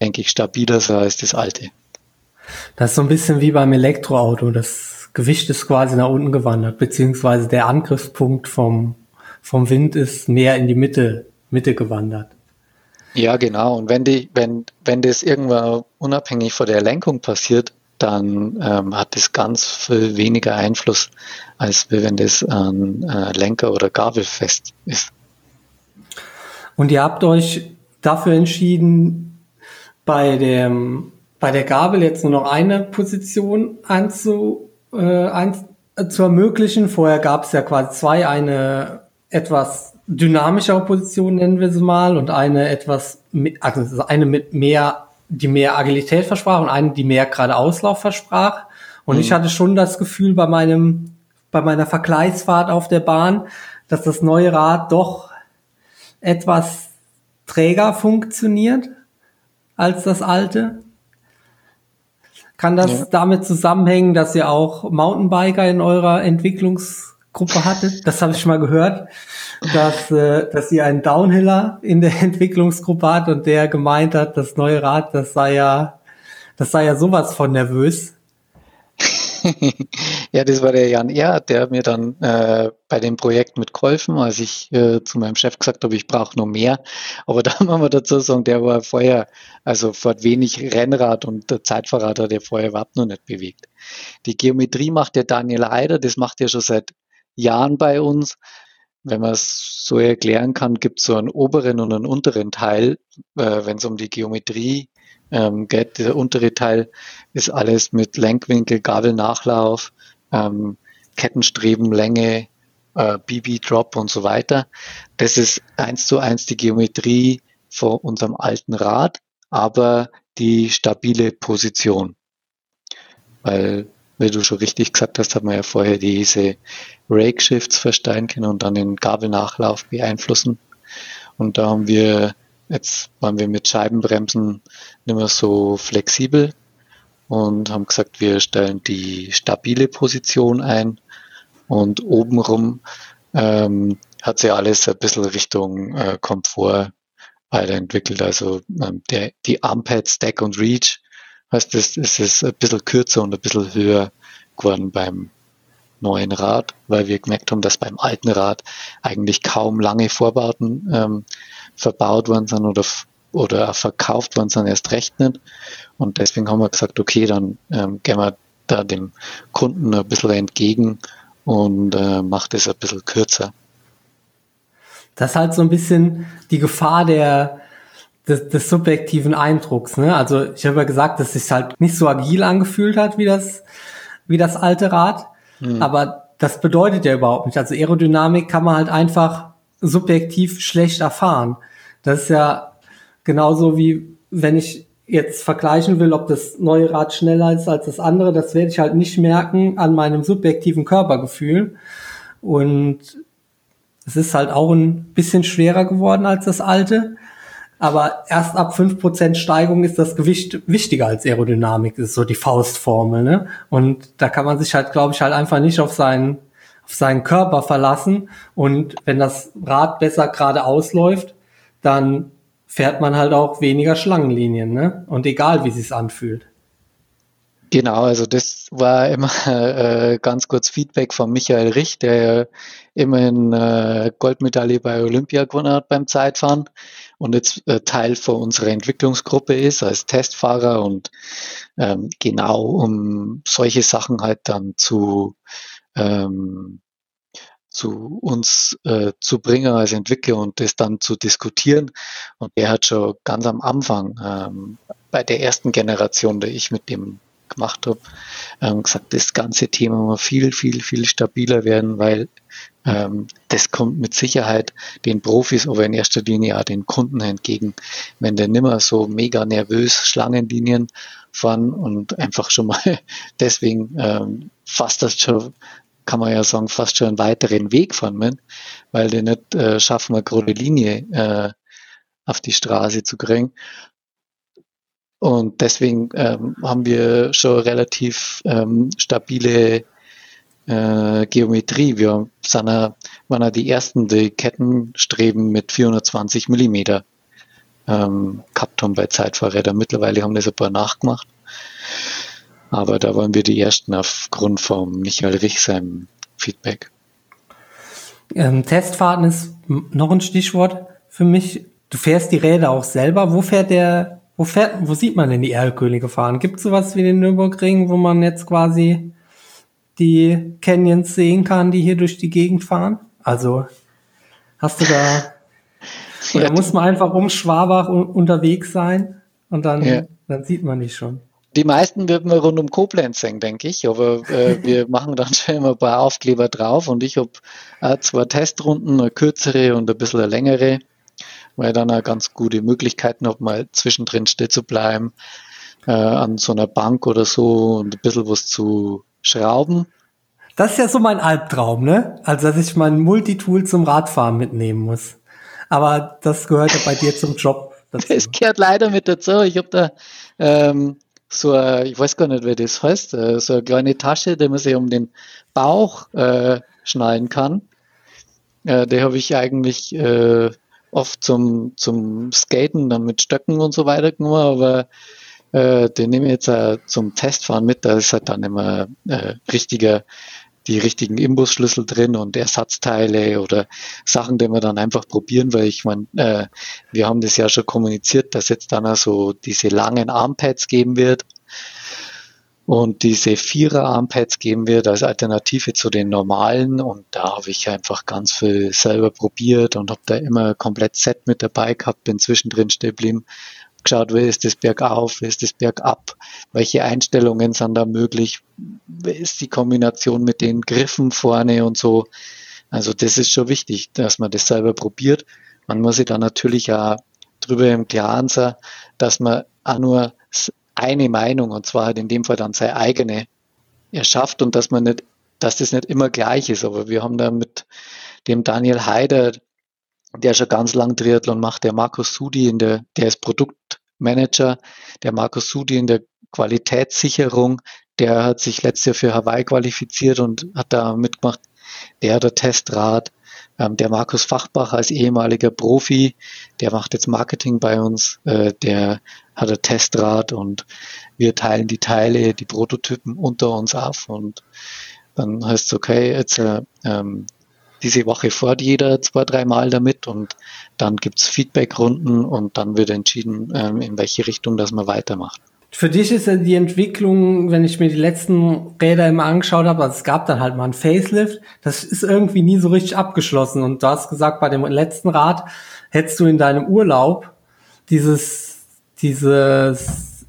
denke ich, stabiler sein als das alte. Das ist so ein bisschen wie beim Elektroauto. Das Gewicht ist quasi nach unten gewandert, beziehungsweise der Angriffspunkt vom, vom Wind ist mehr in die Mitte, Mitte gewandert. Ja, genau. Und wenn die, wenn, wenn das irgendwann unabhängig von der Lenkung passiert, dann ähm, hat das ganz viel weniger Einfluss, als wenn das an äh, Lenker oder Gabel fest ist. Und ihr habt euch dafür entschieden, bei dem bei der Gabel jetzt nur noch eine Position anzu, äh, äh, zu ermöglichen. Vorher gab es ja quasi zwei, eine etwas dynamischere Position nennen wir sie mal und eine etwas, also eine mit mehr die mehr Agilität versprach und eine, die mehr gerade Auslauf versprach. Und mhm. ich hatte schon das Gefühl bei meinem, bei meiner Vergleichsfahrt auf der Bahn, dass das neue Rad doch etwas träger funktioniert als das alte. Kann das ja. damit zusammenhängen, dass ihr auch Mountainbiker in eurer Entwicklungsgruppe hattet? Das habe ich schon mal gehört dass, äh, dass sie einen Downhiller in der Entwicklungsgruppe hat und der gemeint hat, das neue Rad, das sei ja, das sei ja sowas von nervös. ja, das war der Jan Erhardt, der mir dann äh, bei dem Projekt mitgeholfen, als ich äh, zu meinem Chef gesagt habe, ich brauche noch mehr. Aber da muss man dazu sagen, der war vorher, also fährt wenig Rennrad und der Zeitfahrrad hat er vorher überhaupt noch nicht bewegt. Die Geometrie macht der Daniel Heider, das macht er schon seit Jahren bei uns wenn man es so erklären kann, gibt es so einen oberen und einen unteren Teil, äh, wenn es um die Geometrie ähm, geht. Der untere Teil ist alles mit Lenkwinkel, Gabelnachlauf, ähm, Kettenstrebenlänge, äh, BB-Drop und so weiter. Das ist eins zu eins die Geometrie von unserem alten Rad, aber die stabile Position. Weil wie du schon richtig gesagt hast, hat man ja vorher diese Rake-Shifts verstehen können und dann den Gabelnachlauf beeinflussen. Und da haben wir, jetzt waren wir mit Scheibenbremsen nicht mehr so flexibel und haben gesagt, wir stellen die stabile Position ein und obenrum ähm, hat sich alles ein bisschen Richtung äh, Komfort weiterentwickelt. Also ähm, der, die Armpad, Stack und Reach Heißt, es, ist ein bisschen kürzer und ein bisschen höher geworden beim neuen Rad, weil wir gemerkt haben, dass beim alten Rad eigentlich kaum lange Vorbauten ähm, verbaut worden sind oder, oder verkauft worden sind, erst recht nicht. Und deswegen haben wir gesagt, okay, dann ähm, gehen wir da dem Kunden ein bisschen entgegen und äh, macht es ein bisschen kürzer. Das ist halt so ein bisschen die Gefahr der des, des subjektiven Eindrucks. Ne? Also ich habe ja gesagt, dass es sich halt nicht so agil angefühlt hat wie das, wie das alte Rad. Mhm. Aber das bedeutet ja überhaupt nicht. Also Aerodynamik kann man halt einfach subjektiv schlecht erfahren. Das ist ja genauso wie wenn ich jetzt vergleichen will, ob das neue Rad schneller ist als das andere, das werde ich halt nicht merken an meinem subjektiven Körpergefühl. Und es ist halt auch ein bisschen schwerer geworden als das alte. Aber erst ab fünf Prozent Steigung ist das Gewicht wichtiger als Aerodynamik, ist so die Faustformel. Ne? Und da kann man sich halt, glaube ich, halt einfach nicht auf seinen, auf seinen Körper verlassen. Und wenn das Rad besser gerade ausläuft, dann fährt man halt auch weniger Schlangenlinien. Ne? Und egal, wie sich's anfühlt. Genau, also das war immer äh, ganz kurz Feedback von Michael Rich, der immerhin äh, Goldmedaille bei Olympia gewonnen hat beim Zeitfahren und jetzt äh, Teil von unserer Entwicklungsgruppe ist als Testfahrer und ähm, genau um solche Sachen halt dann zu ähm, zu uns äh, zu bringen als Entwickler und das dann zu diskutieren. Und er hat schon ganz am Anfang ähm, bei der ersten Generation, der ich mit dem gemacht habe, ähm, gesagt, das ganze Thema muss viel, viel, viel stabiler werden, weil das kommt mit Sicherheit den Profis, aber in erster Linie auch den Kunden entgegen. Wenn der nimmer so mega nervös Schlangenlinien fahren und einfach schon mal deswegen ähm, fast das schon kann man ja sagen, fast schon einen weiteren Weg fahren, weil die nicht äh, schaffen, eine gerade Linie äh, auf die Straße zu kriegen. Und deswegen ähm, haben wir schon relativ ähm, stabile äh, Geometrie. Wir sind ja, waren ja die ersten, die Kettenstreben mit 420 Millimeter ähm, gehabt haben bei Zeitfahrrädern. Mittlerweile haben das ein paar nachgemacht. Aber da waren wir die ersten aufgrund von Michael Rich seinem Feedback. Ähm, Testfahrten ist noch ein Stichwort für mich. Du fährst die Räder auch selber. Wo fährt der wo, fährt, wo sieht man denn die Erlkönige fahren? Gibt es sowas wie den Nürburgring, wo man jetzt quasi die Canyons sehen kann, die hier durch die Gegend fahren? Also hast du da oder ja, muss man einfach um Schwabach unterwegs sein und dann, ja. dann sieht man die schon. Die meisten würden wir rund um Koblenz sehen, denke ich, aber äh, wir machen dann schon immer ein paar Aufkleber drauf und ich habe äh, zwei Testrunden, eine kürzere und ein bisschen eine längere weil dann auch ganz gute Möglichkeiten habe, mal zwischendrin still zu bleiben, äh, an so einer Bank oder so und ein bisschen was zu schrauben. Das ist ja so mein Albtraum, ne? Also, dass ich mein Multitool zum Radfahren mitnehmen muss. Aber das gehört ja bei dir zum Job dazu. Es gehört leider mit dazu. Ich habe da ähm, so, eine, ich weiß gar nicht, wie das heißt, äh, so eine kleine Tasche, die man sich um den Bauch äh, schnallen kann. Äh, die habe ich eigentlich äh, oft zum, zum Skaten, dann mit Stöcken und so weiter genommen, aber äh, den nehme ich jetzt äh, zum Testfahren mit, da ist halt dann immer äh, richtiger, die richtigen Imbusschlüssel drin und Ersatzteile oder Sachen, die wir dann einfach probieren, weil ich meine, äh, wir haben das ja schon kommuniziert, dass jetzt dann also diese langen Armpads geben wird und diese Vierer-Armpads geben wir als Alternative zu den normalen. Und da habe ich einfach ganz viel selber probiert und habe da immer komplett Set mit dabei gehabt, bin zwischendrin stehen geblieben, geschaut, wie ist das bergauf, wie ist das bergab, welche Einstellungen sind da möglich, wie ist die Kombination mit den Griffen vorne und so. Also das ist schon wichtig, dass man das selber probiert. Man muss sich dann natürlich auch drüber im Klaren sein, dass man auch nur eine Meinung und zwar halt in dem Fall dann seine eigene erschafft und dass man nicht, dass das nicht immer gleich ist. Aber wir haben da mit dem Daniel Heider, der schon ganz lang Triathlon macht, der Markus Sudi in der, der ist Produktmanager, der Markus Sudi in der Qualitätssicherung, der hat sich letztes Jahr für Hawaii qualifiziert und hat da mitgemacht. Der hat ein Testrad. Ähm, der Markus Fachbach als ehemaliger Profi, der macht jetzt Marketing bei uns, äh, der hat ein Testrad und wir teilen die Teile, die Prototypen unter uns auf und dann heißt es, okay, jetzt äh, ähm, diese Woche fährt jeder zwei, dreimal damit und dann gibt's Feedbackrunden und dann wird entschieden, ähm, in welche Richtung das man weitermacht. Für dich ist ja die Entwicklung, wenn ich mir die letzten Räder immer angeschaut habe, also es gab dann halt mal ein Facelift, das ist irgendwie nie so richtig abgeschlossen. Und du hast gesagt, bei dem letzten Rad hättest du in deinem Urlaub dieses, dieses,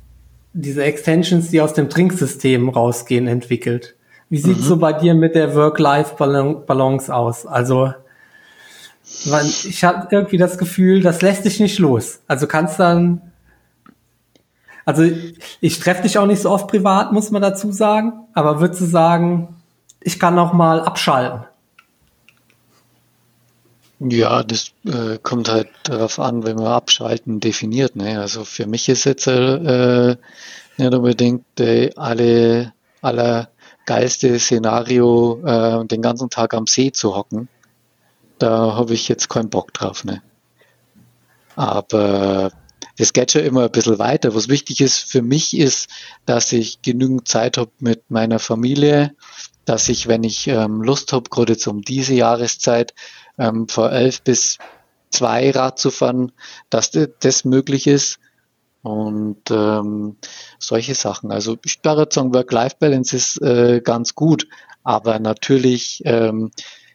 diese Extensions, die aus dem Trinksystem rausgehen, entwickelt. Wie sieht's mhm. so bei dir mit der Work-Life-Balance aus? Also, ich habe irgendwie das Gefühl, das lässt dich nicht los. Also kannst dann, also ich treffe dich auch nicht so oft privat, muss man dazu sagen, aber würdest du sagen, ich kann auch mal abschalten? Ja, das äh, kommt halt darauf an, wenn man abschalten definiert. Ne? Also für mich ist jetzt äh, nicht unbedingt äh, alle aller geilste Szenario, äh, den ganzen Tag am See zu hocken. Da habe ich jetzt keinen Bock drauf. Ne? Aber es geht schon immer ein bisschen weiter. Was wichtig ist für mich ist, dass ich genügend Zeit habe mit meiner Familie, dass ich, wenn ich ähm, Lust habe, gerade jetzt um diese Jahreszeit, ähm, vor elf bis zwei Rad zu fahren, dass das möglich ist. Und ähm, solche Sachen. Also ich würde sagen, Work-Life-Balance ist äh, ganz gut, aber natürlich ähm,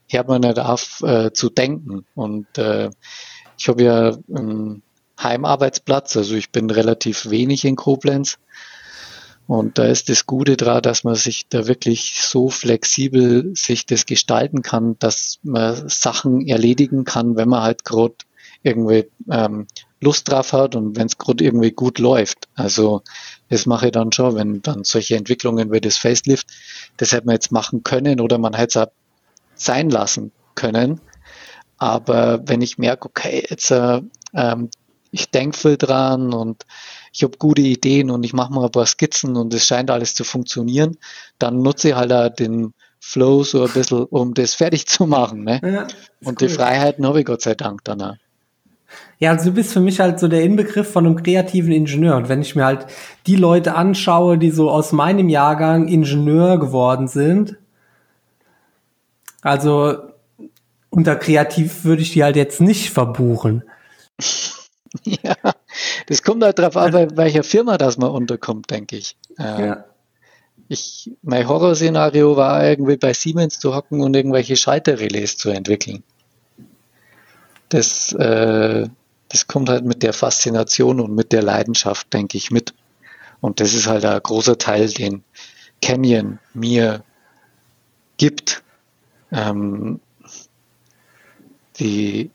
hört man nicht auf äh, zu denken. Und äh, ich habe ja einen Heimarbeitsplatz, also ich bin relativ wenig in Koblenz und da ist das Gute dran, dass man sich da wirklich so flexibel sich das gestalten kann, dass man Sachen erledigen kann, wenn man halt gerade irgendwie ähm, Lust drauf hat und wenn es gerade irgendwie gut läuft. Also das mache ich dann schon, wenn dann solche Entwicklungen wie das Facelift, das hätte man jetzt machen können oder man hätte es auch sein lassen können. Aber wenn ich merke, okay, jetzt äh, ähm, ich denke viel dran und ich habe gute Ideen und ich mache mal ein paar Skizzen und es scheint alles zu funktionieren, dann nutze ich halt auch den Flow so ein bisschen, um das fertig zu machen. Ne? Ja, und cool. die Freiheiten habe ich Gott sei Dank dann auch. Ja, also du bist für mich halt so der Inbegriff von einem kreativen Ingenieur. Und wenn ich mir halt die Leute anschaue, die so aus meinem Jahrgang Ingenieur geworden sind, also unter kreativ würde ich die halt jetzt nicht verbuchen. Ja, das kommt halt drauf an, bei welcher Firma das mal unterkommt, denke ich. Äh, ja. Ich, mein Horrorszenario war irgendwie bei Siemens zu hocken und irgendwelche Schalterrelais zu entwickeln. Das, äh, das kommt halt mit der Faszination und mit der Leidenschaft, denke ich, mit. Und das ist halt ein großer Teil, den Canyon mir gibt. Ähm, die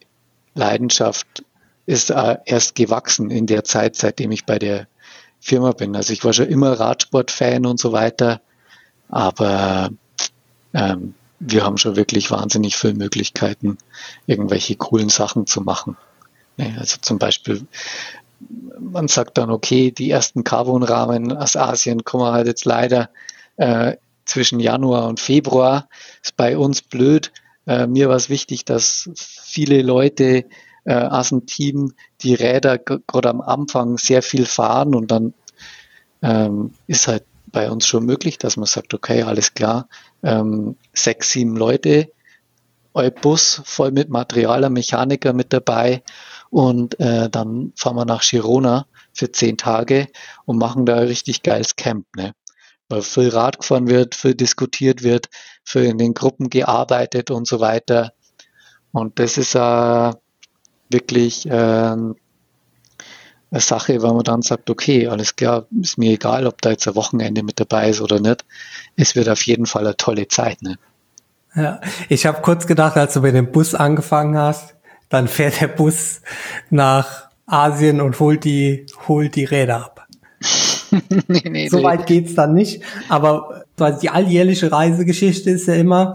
Leidenschaft ist erst gewachsen in der Zeit, seitdem ich bei der Firma bin. Also ich war schon immer Radsport-Fan und so weiter, aber ähm, wir haben schon wirklich wahnsinnig viele Möglichkeiten, irgendwelche coolen Sachen zu machen. Also zum Beispiel, man sagt dann, okay, die ersten Carbon-Rahmen aus Asien kommen halt jetzt leider äh, zwischen Januar und Februar. Ist bei uns blöd. Äh, mir war es wichtig, dass viele Leute äh, als ein Team die Räder gerade am Anfang sehr viel fahren und dann ähm, ist halt bei uns schon möglich, dass man sagt, okay, alles klar, ähm, sechs, sieben Leute, euer Bus voll mit Materialer, Mechaniker mit dabei und äh, dann fahren wir nach Girona für zehn Tage und machen da richtig geiles Camp, ne? Weil viel Rad gefahren wird, viel diskutiert wird, viel in den Gruppen gearbeitet und so weiter. Und das ist äh, wirklich ähm, eine Sache, wenn man dann sagt, okay, alles klar, ist mir egal, ob da jetzt ein Wochenende mit dabei ist oder nicht. Es wird auf jeden Fall eine tolle Zeit. Ne? Ja, ich habe kurz gedacht, als du mit dem Bus angefangen hast, dann fährt der Bus nach Asien und holt die, holt die Räder ab. nee, nee, so weit geht's dann nicht. Aber die alljährliche Reisegeschichte ist ja immer,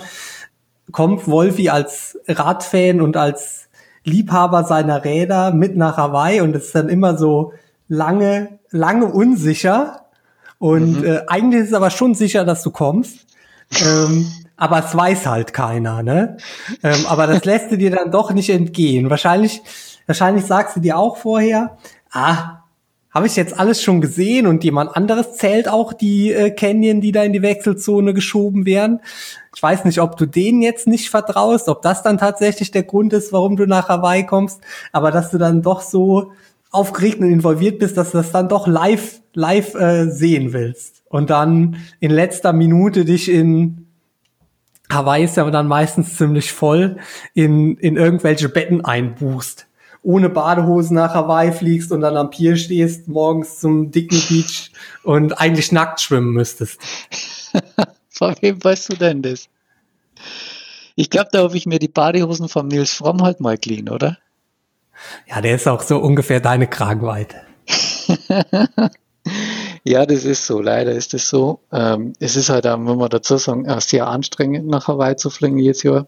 kommt Wolfi als Radfan und als Liebhaber seiner Räder mit nach Hawaii und es ist dann immer so lange, lange unsicher. Und mhm. äh, eigentlich ist es aber schon sicher, dass du kommst. ähm, aber es weiß halt keiner, ne? Ähm, aber das lässt du dir dann doch nicht entgehen. Wahrscheinlich, wahrscheinlich sagst du dir auch vorher, ah, habe ich jetzt alles schon gesehen und jemand anderes zählt auch die äh, Canyon, die da in die Wechselzone geschoben werden. Ich weiß nicht, ob du denen jetzt nicht vertraust, ob das dann tatsächlich der Grund ist, warum du nach Hawaii kommst, aber dass du dann doch so aufgeregt und involviert bist, dass du das dann doch live, live äh, sehen willst. Und dann in letzter Minute dich in Hawaii ist ja dann meistens ziemlich voll, in, in irgendwelche Betten einbuchst ohne Badehosen nach Hawaii fliegst und dann am Pier stehst, morgens zum dicken Beach und eigentlich nackt schwimmen müsstest. Von wem weißt du denn das? Ich glaube, da habe ich mir die Badehosen von Nils Fromm halt mal clean, oder? Ja, der ist auch so ungefähr deine Kragenweite. ja, das ist so. Leider ist es so. Ähm, es ist halt, wenn man dazu sagen, sehr anstrengend nach Hawaii zu fliegen jedes Jahr.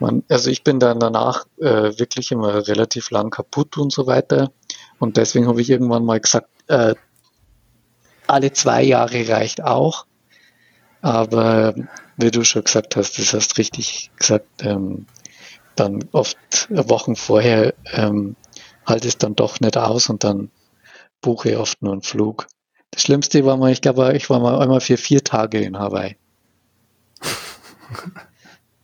Man, also ich bin dann danach äh, wirklich immer relativ lang kaputt und so weiter. Und deswegen habe ich irgendwann mal gesagt, äh, alle zwei Jahre reicht auch. Aber wie du schon gesagt hast, das hast richtig gesagt, ähm, dann oft Wochen vorher ähm, halte es dann doch nicht aus und dann buche ich oft nur einen Flug. Das Schlimmste war mal, ich glaube, ich war mal einmal für vier Tage in Hawaii.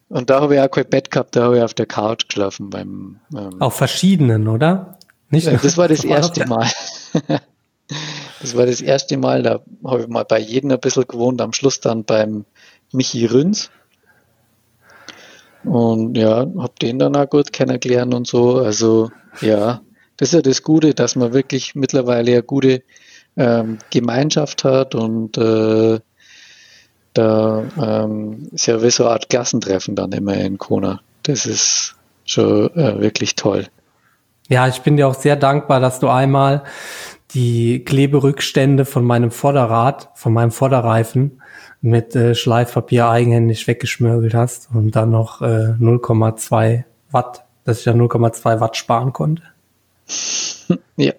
Und da habe ich auch kein Bett gehabt, da habe ich auf der Couch geschlafen beim. Ähm, auf verschiedenen, oder? Nicht äh, das war das erste Mal. das war das erste Mal, da habe ich mal bei jedem ein bisschen gewohnt, am Schluss dann beim Michi Rünz. Und ja, habe den dann auch gut kennengelernt und so. Also ja, das ist ja das Gute, dass man wirklich mittlerweile eine gute ähm, Gemeinschaft hat und äh, da ähm, ist ja wie so eine Art Klassentreffen dann immer in Kona. Das ist schon äh, wirklich toll. Ja, ich bin dir auch sehr dankbar, dass du einmal die Kleberückstände von meinem Vorderrad, von meinem Vorderreifen mit äh, Schleifpapier eigenhändig weggeschmörgelt hast und dann noch äh, 0,2 Watt, dass ich da 0,2 Watt sparen konnte. Ja,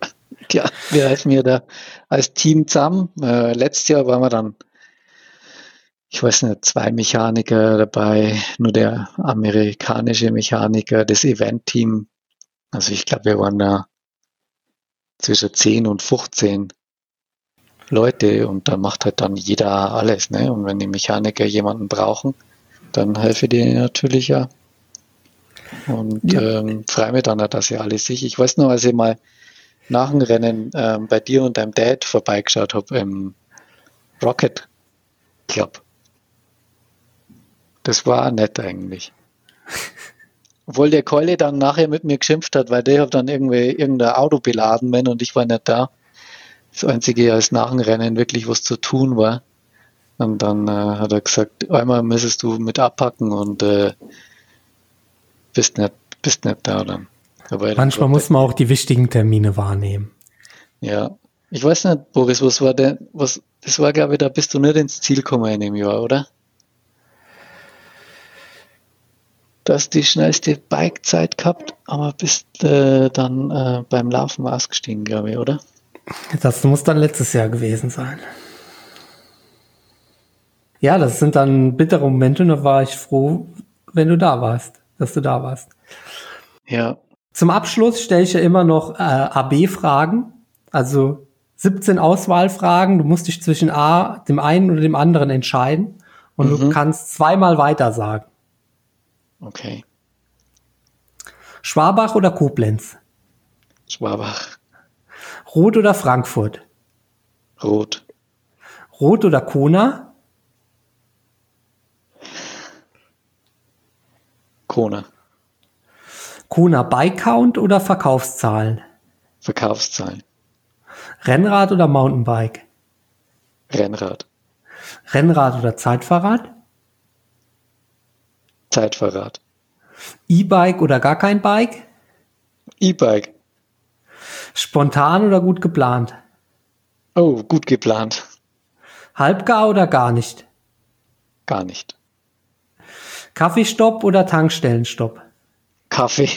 klar. Wir helfen mir da als Team zusammen. Äh, letztes Jahr waren wir dann, ich weiß nicht, zwei Mechaniker dabei, nur der amerikanische Mechaniker, das Event-Team. Also ich glaube, wir waren da zwischen 10 und 15 Leute und da macht halt dann jeder alles. Ne? Und wenn die Mechaniker jemanden brauchen, dann helfe die natürlich ja. Und ja. ähm, freue mich dann, dass ihr alle sich. Ich weiß noch, als ich mal nach dem Rennen ähm, bei dir und deinem Dad vorbeigeschaut habe im Rocket Club. Das war nett eigentlich. Obwohl der Keule dann nachher mit mir geschimpft hat, weil der hat dann irgendwie irgendein Auto beladen bin und ich war nicht da. Das Einzige als nach dem Rennen wirklich was zu tun war. Und dann äh, hat er gesagt, einmal müsstest du mit abpacken und äh, bist nicht, bist nicht da dann. Manchmal muss man auch die wichtigen Termine wahrnehmen. Ja. Ich weiß nicht, Boris, was war denn, was, das war glaube ich, da bist du nicht ins Ziel gekommen in dem Jahr, oder? Du hast die schnellste Bikezeit gehabt, aber bist äh, dann äh, beim Laufen ausgestiegen, glaube ich, oder? Das muss dann letztes Jahr gewesen sein. Ja, das sind dann bittere Momente und da war ich froh, wenn du da warst, dass du da warst. Ja. Zum Abschluss stelle ich ja immer noch äh, AB-Fragen, also 17 Auswahlfragen. Du musst dich zwischen A, dem einen oder dem anderen entscheiden und mhm. du kannst zweimal weiter sagen. Okay. Schwabach oder Koblenz? Schwabach. Rot oder Frankfurt? Rot. Rot oder Kona? Kona. Kona Bike-Count oder Verkaufszahlen? Verkaufszahlen. Rennrad oder Mountainbike? Rennrad. Rennrad oder Zeitfahrrad? Zeitfahrrad. E-Bike oder gar kein Bike? E-Bike. Spontan oder gut geplant? Oh, gut geplant. Halbgar oder gar nicht? Gar nicht. Kaffeestopp oder Tankstellenstopp? Kaffee.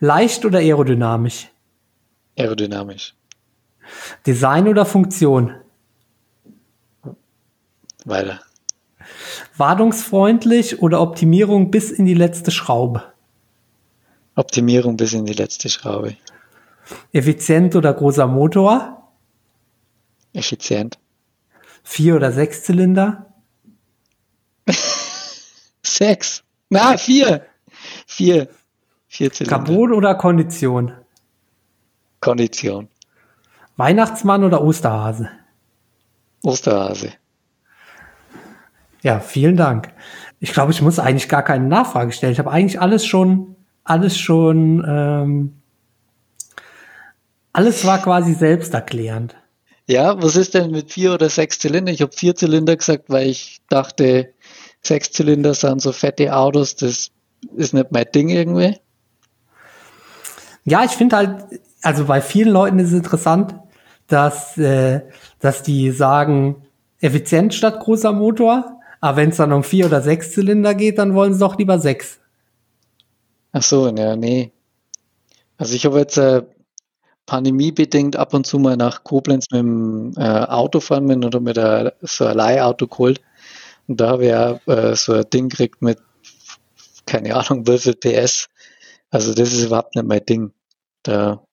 Leicht oder aerodynamisch? Aerodynamisch. Design oder Funktion? Weiter. Wartungsfreundlich oder Optimierung bis in die letzte Schraube? Optimierung bis in die letzte Schraube. Effizient oder großer Motor? Effizient. Vier oder sechs Zylinder? sechs. Na, vier. Vier. Vier Zylinder. Carbon oder Kondition? Kondition. Weihnachtsmann oder Osterhase? Osterhase. Ja, vielen Dank. Ich glaube, ich muss eigentlich gar keine Nachfrage stellen. Ich habe eigentlich alles schon alles schon, ähm, alles war quasi selbsterklärend. Ja, was ist denn mit vier oder sechs Zylinder? Ich habe vier Zylinder gesagt, weil ich dachte, sechs Zylinder sind so fette Autos, das ist nicht mein Ding irgendwie. Ja, ich finde halt, also bei vielen Leuten ist es interessant, dass, äh, dass die sagen, effizient statt großer Motor, aber wenn es dann um vier oder sechs Zylinder geht, dann wollen sie doch lieber sechs. Ach so, ja, nee. Also ich habe jetzt äh, pandemiebedingt ab und zu mal nach Koblenz mit dem äh, Auto fahren bin oder mit der, so ein Leihauto geholt. Und da habe ich auch äh, so ein Ding gekriegt mit, keine Ahnung, viel PS. Also das ist überhaupt nicht mein Ding. Da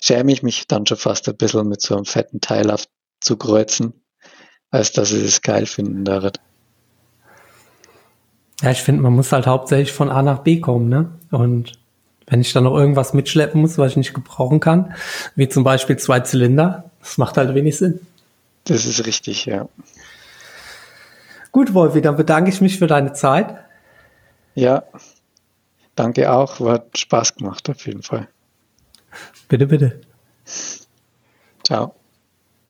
schäme ich mich dann schon fast ein bisschen mit so einem fetten Teil auf zu kreuzen, als dass ich das geil finden darf. Ja, ich finde, man muss halt hauptsächlich von A nach B kommen, ne? Und wenn ich dann noch irgendwas mitschleppen muss, was ich nicht gebrauchen kann, wie zum Beispiel zwei Zylinder, das macht halt wenig Sinn. Das ist richtig, ja. Gut, Wolfi, dann bedanke ich mich für deine Zeit. Ja, danke auch. Hat Spaß gemacht, auf jeden Fall. Bitte, bitte. Ciao.